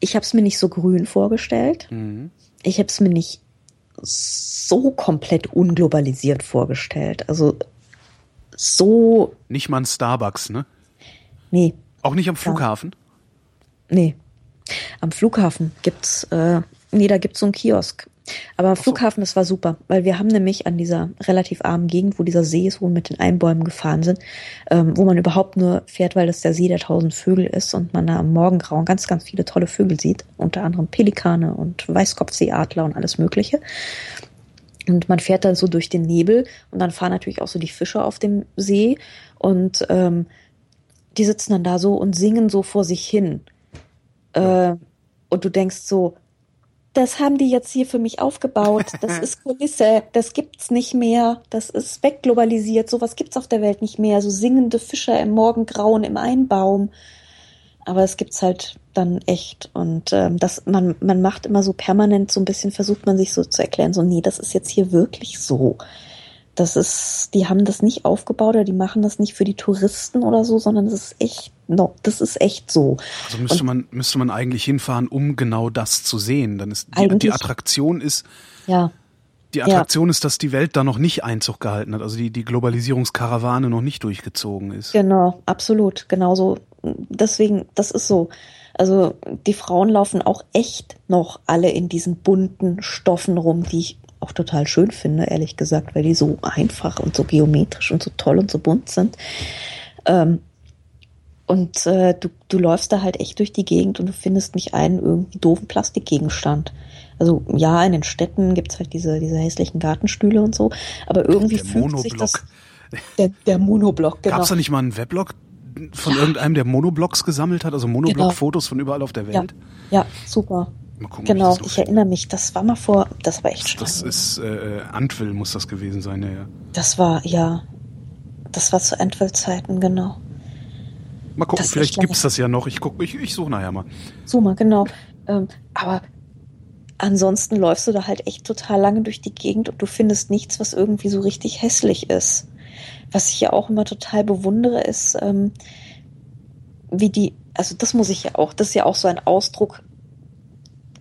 ich habe es mir nicht so grün vorgestellt. Mhm. Ich habe es mir nicht so komplett unglobalisiert vorgestellt. Also so. Nicht mal ein Starbucks, ne? Nee. Auch nicht am Flughafen? Ja. Nee. Am Flughafen gibt's, äh, nee, da gibt's so einen Kiosk. Aber am Flughafen, das war super, weil wir haben nämlich an dieser relativ armen Gegend, wo dieser See ist, wo wir mit den Einbäumen gefahren sind, ähm, wo man überhaupt nur fährt, weil das der See der tausend Vögel ist und man da am Morgengrauen ganz, ganz viele tolle Vögel sieht, unter anderem Pelikane und Weißkopfseeadler und alles Mögliche. Und man fährt dann so durch den Nebel und dann fahren natürlich auch so die Fische auf dem See und ähm, die sitzen dann da so und singen so vor sich hin. Äh, und du denkst so, das haben die jetzt hier für mich aufgebaut. Das ist Kulisse. Das gibt's nicht mehr. Das ist wegglobalisiert. Sowas gibt's auf der Welt nicht mehr. So singende Fischer im Morgengrauen im Einbaum. Aber es gibt's halt dann echt. Und ähm, das, man, man macht immer so permanent so ein bisschen, versucht man sich so zu erklären, so, nee, das ist jetzt hier wirklich so. Das ist, die haben das nicht aufgebaut oder die machen das nicht für die Touristen oder so, sondern das ist echt, no, das ist echt so. Also müsste Und, man, müsste man eigentlich hinfahren, um genau das zu sehen. Dann ist die, die Attraktion ist, ja. Die Attraktion ja. ist, dass die Welt da noch nicht Einzug gehalten hat, also die, die Globalisierungskarawane noch nicht durchgezogen ist. Genau, absolut, genauso. Deswegen, das ist so. Also die Frauen laufen auch echt noch alle in diesen bunten Stoffen rum, die ich auch total schön finde, ehrlich gesagt, weil die so einfach und so geometrisch und so toll und so bunt sind. Ähm, und äh, du, du läufst da halt echt durch die Gegend und du findest nicht einen irgendwie doofen Plastikgegenstand. Also ja, in den Städten gibt's halt diese, diese hässlichen Gartenstühle und so, aber irgendwie der fühlt Monoblock. sich das. Der, der Monoblock, genau. Gab's da nicht mal einen Weblog von ja. irgendeinem, der Monoblocks gesammelt hat, also Monoblog-Fotos genau. von überall auf der Welt? Ja, ja super. Gucken, genau, ich, ich erinnere mich, das war mal vor, das war echt Das, das ist äh, Antwill muss das gewesen sein, ja, ja. Das war, ja, das war zu Antwill-Zeiten, genau. Mal gucken, das vielleicht gibt's das ja noch. Ich guck, ich, ich suche nachher mal. So mal, genau. Ähm, aber ansonsten läufst du da halt echt total lange durch die Gegend und du findest nichts, was irgendwie so richtig hässlich ist. Was ich ja auch immer total bewundere, ist, ähm, wie die, also das muss ich ja auch, das ist ja auch so ein Ausdruck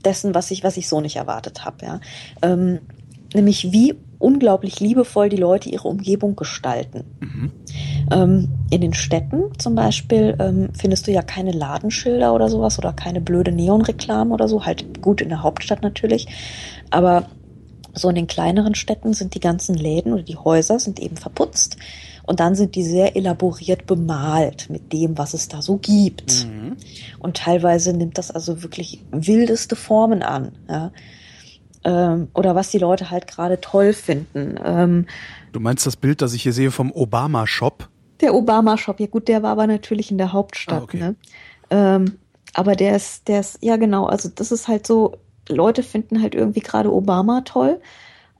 dessen, was ich, was ich so nicht erwartet habe. Ja. Ähm, nämlich wie unglaublich liebevoll die Leute ihre Umgebung gestalten. Mhm. Ähm, in den Städten zum Beispiel ähm, findest du ja keine Ladenschilder oder sowas oder keine blöde Neonreklame oder so. Halt gut in der Hauptstadt natürlich. Aber so in den kleineren Städten sind die ganzen Läden oder die Häuser sind eben verputzt. Und dann sind die sehr elaboriert bemalt mit dem, was es da so gibt. Mhm. Und teilweise nimmt das also wirklich wildeste Formen an. Ja. Ähm, oder was die Leute halt gerade toll finden. Ähm, du meinst das Bild, das ich hier sehe vom Obama-Shop? Der Obama-Shop, ja gut, der war aber natürlich in der Hauptstadt. Ah, okay. ne? Ähm, aber der ist, der ist, ja genau, also das ist halt so, Leute finden halt irgendwie gerade Obama toll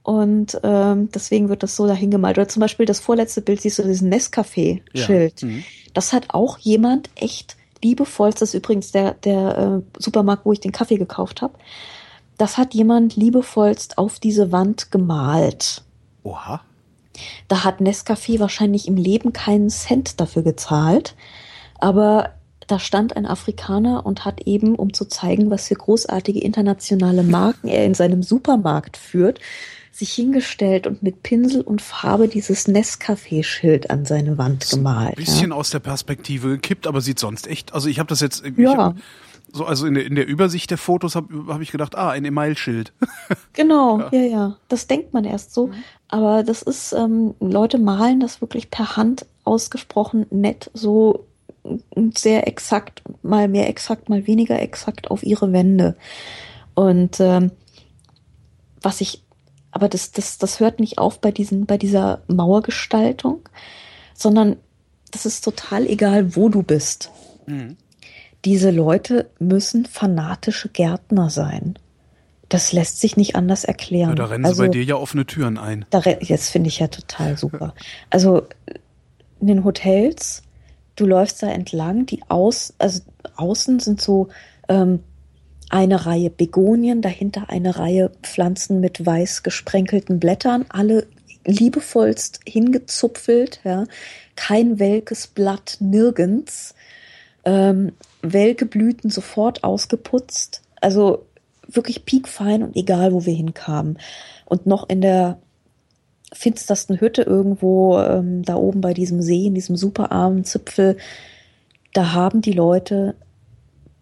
und ähm, deswegen wird das so dahin gemalt. Oder zum Beispiel das vorletzte Bild, siehst du diesen Nescafé-Schild. Ja. Mhm. Das hat auch jemand echt liebevollst, das ist übrigens der, der äh, Supermarkt, wo ich den Kaffee gekauft habe. Das hat jemand liebevollst auf diese Wand gemalt. Oha. Da hat Nescafé wahrscheinlich im Leben keinen Cent dafür gezahlt. Aber da stand ein Afrikaner und hat eben, um zu zeigen, was für großartige internationale Marken er in seinem Supermarkt führt, sich hingestellt und mit Pinsel und Farbe dieses Nescafé-Schild an seine Wand gemalt. Ein bisschen ja. aus der Perspektive gekippt, aber sieht sonst echt. Also ich habe das jetzt. Ja. So, also in der, in der Übersicht der Fotos habe hab ich gedacht, ah, ein Email-Schild. genau, ja. ja, ja. Das denkt man erst so. Mhm. Aber das ist, ähm, Leute malen das wirklich per Hand ausgesprochen nett, so sehr exakt, mal mehr exakt, mal weniger exakt auf ihre Wände. Und ähm, was ich aber das, das, das hört nicht auf bei, diesen, bei dieser Mauergestaltung, sondern das ist total egal, wo du bist. Mhm. Diese Leute müssen fanatische Gärtner sein. Das lässt sich nicht anders erklären. Ja, da rennen also, sie bei dir ja offene Türen ein. Da, das finde ich ja total super. Also in den Hotels du läufst da entlang, die aus, also außen sind so ähm, eine Reihe Begonien, dahinter eine Reihe Pflanzen mit weiß gesprenkelten Blättern, alle liebevollst hingezupfelt, ja, kein welkes Blatt nirgends, ähm, welke Blüten sofort ausgeputzt, also wirklich piekfein und egal, wo wir hinkamen. Und noch in der finstersten Hütte irgendwo ähm, da oben bei diesem See, in diesem superarmen Zipfel, da haben die Leute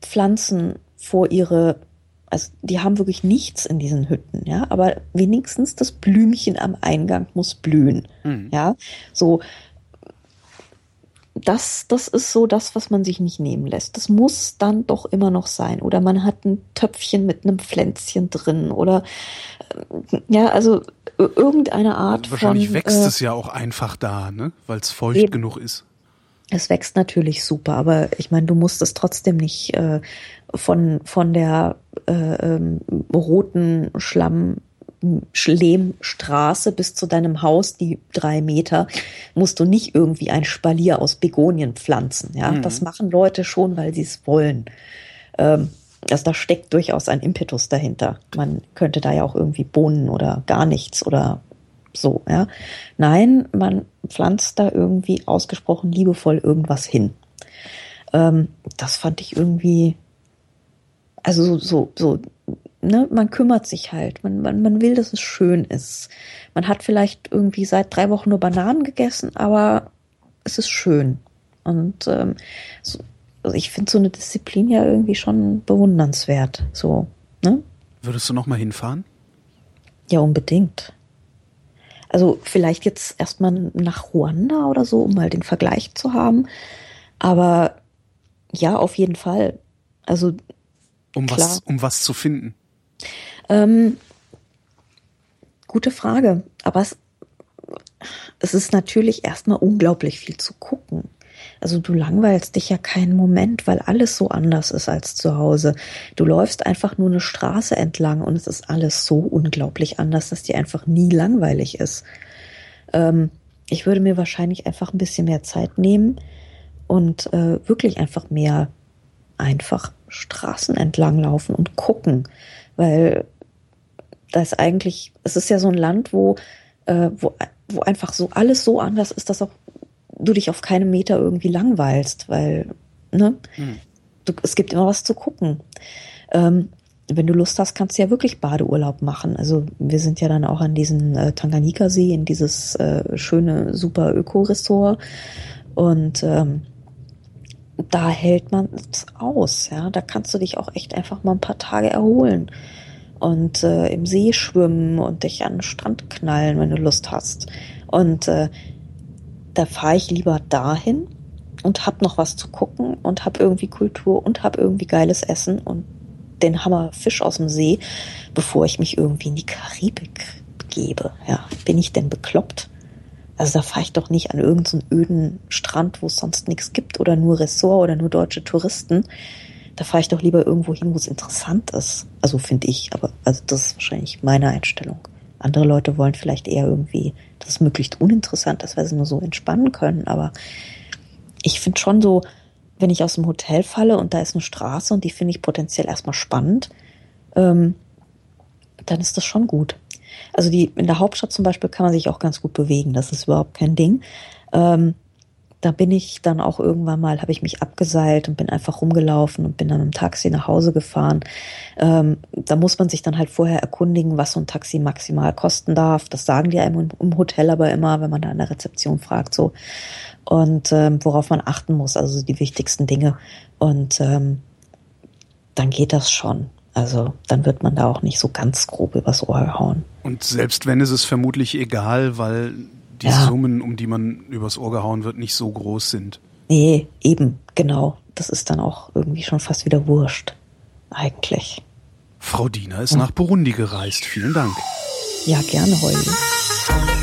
Pflanzen vor ihre, also die haben wirklich nichts in diesen Hütten, ja, aber wenigstens das Blümchen am Eingang muss blühen, mhm. ja, so. Das, das ist so das, was man sich nicht nehmen lässt. Das muss dann doch immer noch sein. Oder man hat ein Töpfchen mit einem Pflänzchen drin. Oder äh, ja, also irgendeine Art Wahrscheinlich von. Wahrscheinlich wächst äh, es ja auch einfach da, ne? Weil es feucht eben. genug ist. Es wächst natürlich super, aber ich meine, du musst es trotzdem nicht äh, von, von der äh, ähm, roten Schlamm Lehmstraße bis zu deinem Haus, die drei Meter, musst du nicht irgendwie ein Spalier aus Begonien pflanzen. Ja, mhm. das machen Leute schon, weil sie es wollen. Ähm, also da steckt durchaus ein Impetus dahinter. Man könnte da ja auch irgendwie Bohnen oder gar nichts oder so, ja. Nein, man pflanzt da irgendwie ausgesprochen liebevoll irgendwas hin. Ähm, das fand ich irgendwie, also so, so, so, ne, man kümmert sich halt. Man, man, man will, dass es schön ist. Man hat vielleicht irgendwie seit drei Wochen nur Bananen gegessen, aber es ist schön. Und ähm, so, also ich finde so eine Disziplin ja irgendwie schon bewundernswert. So, ne? Würdest du noch mal hinfahren? Ja, unbedingt. Also vielleicht jetzt erstmal nach Ruanda oder so, um mal den Vergleich zu haben. Aber ja, auf jeden Fall. Also um klar. was, um was zu finden. Ähm, gute Frage. Aber es, es ist natürlich erstmal unglaublich viel zu gucken. Also du langweilst dich ja keinen Moment, weil alles so anders ist als zu Hause. Du läufst einfach nur eine Straße entlang und es ist alles so unglaublich anders, dass dir einfach nie langweilig ist. Ähm, ich würde mir wahrscheinlich einfach ein bisschen mehr Zeit nehmen und äh, wirklich einfach mehr einfach Straßen entlang laufen und gucken, weil das eigentlich, es ist ja so ein Land, wo, äh, wo, wo einfach so alles so anders ist, dass auch du dich auf keinem Meter irgendwie langweilst, weil, ne? Mhm. Du, es gibt immer was zu gucken. Ähm, wenn du Lust hast, kannst du ja wirklich Badeurlaub machen. Also wir sind ja dann auch an diesen äh, Tanganjika-See, in dieses äh, schöne, super Öko-Ressort. Und ähm, da hält man es aus, ja. Da kannst du dich auch echt einfach mal ein paar Tage erholen. Und äh, im See schwimmen und dich an den Strand knallen, wenn du Lust hast. Und äh, da fahre ich lieber dahin und hab noch was zu gucken und hab irgendwie Kultur und hab irgendwie geiles Essen und den Hammer Fisch aus dem See, bevor ich mich irgendwie in die Karibik begebe. Ja, bin ich denn bekloppt? Also da fahre ich doch nicht an irgendeinen so öden Strand, wo es sonst nichts gibt oder nur Ressort oder nur deutsche Touristen. Da fahre ich doch lieber irgendwo hin, wo es interessant ist. Also finde ich, aber also das ist wahrscheinlich meine Einstellung. Andere Leute wollen vielleicht eher irgendwie, dass es möglichst uninteressant ist, weil sie nur so entspannen können. Aber ich finde schon so, wenn ich aus dem Hotel falle und da ist eine Straße und die finde ich potenziell erstmal spannend, ähm, dann ist das schon gut. Also die in der Hauptstadt zum Beispiel kann man sich auch ganz gut bewegen. Das ist überhaupt kein Ding. Ähm, da bin ich dann auch irgendwann mal, habe ich mich abgeseilt und bin einfach rumgelaufen und bin dann im Taxi nach Hause gefahren. Ähm, da muss man sich dann halt vorher erkundigen, was so ein Taxi maximal kosten darf. Das sagen die einem im Hotel aber immer, wenn man da an der Rezeption fragt, so. Und ähm, worauf man achten muss, also die wichtigsten Dinge. Und ähm, dann geht das schon. Also dann wird man da auch nicht so ganz grob übers Ohr hauen. Und selbst wenn, ist es vermutlich egal, weil die ja. Summen, um die man übers Ohr gehauen wird, nicht so groß sind. Nee, eben, genau. Das ist dann auch irgendwie schon fast wieder wurscht. Eigentlich. Frau Diener ist ja. nach Burundi gereist. Vielen Dank. Ja, gerne, Holly.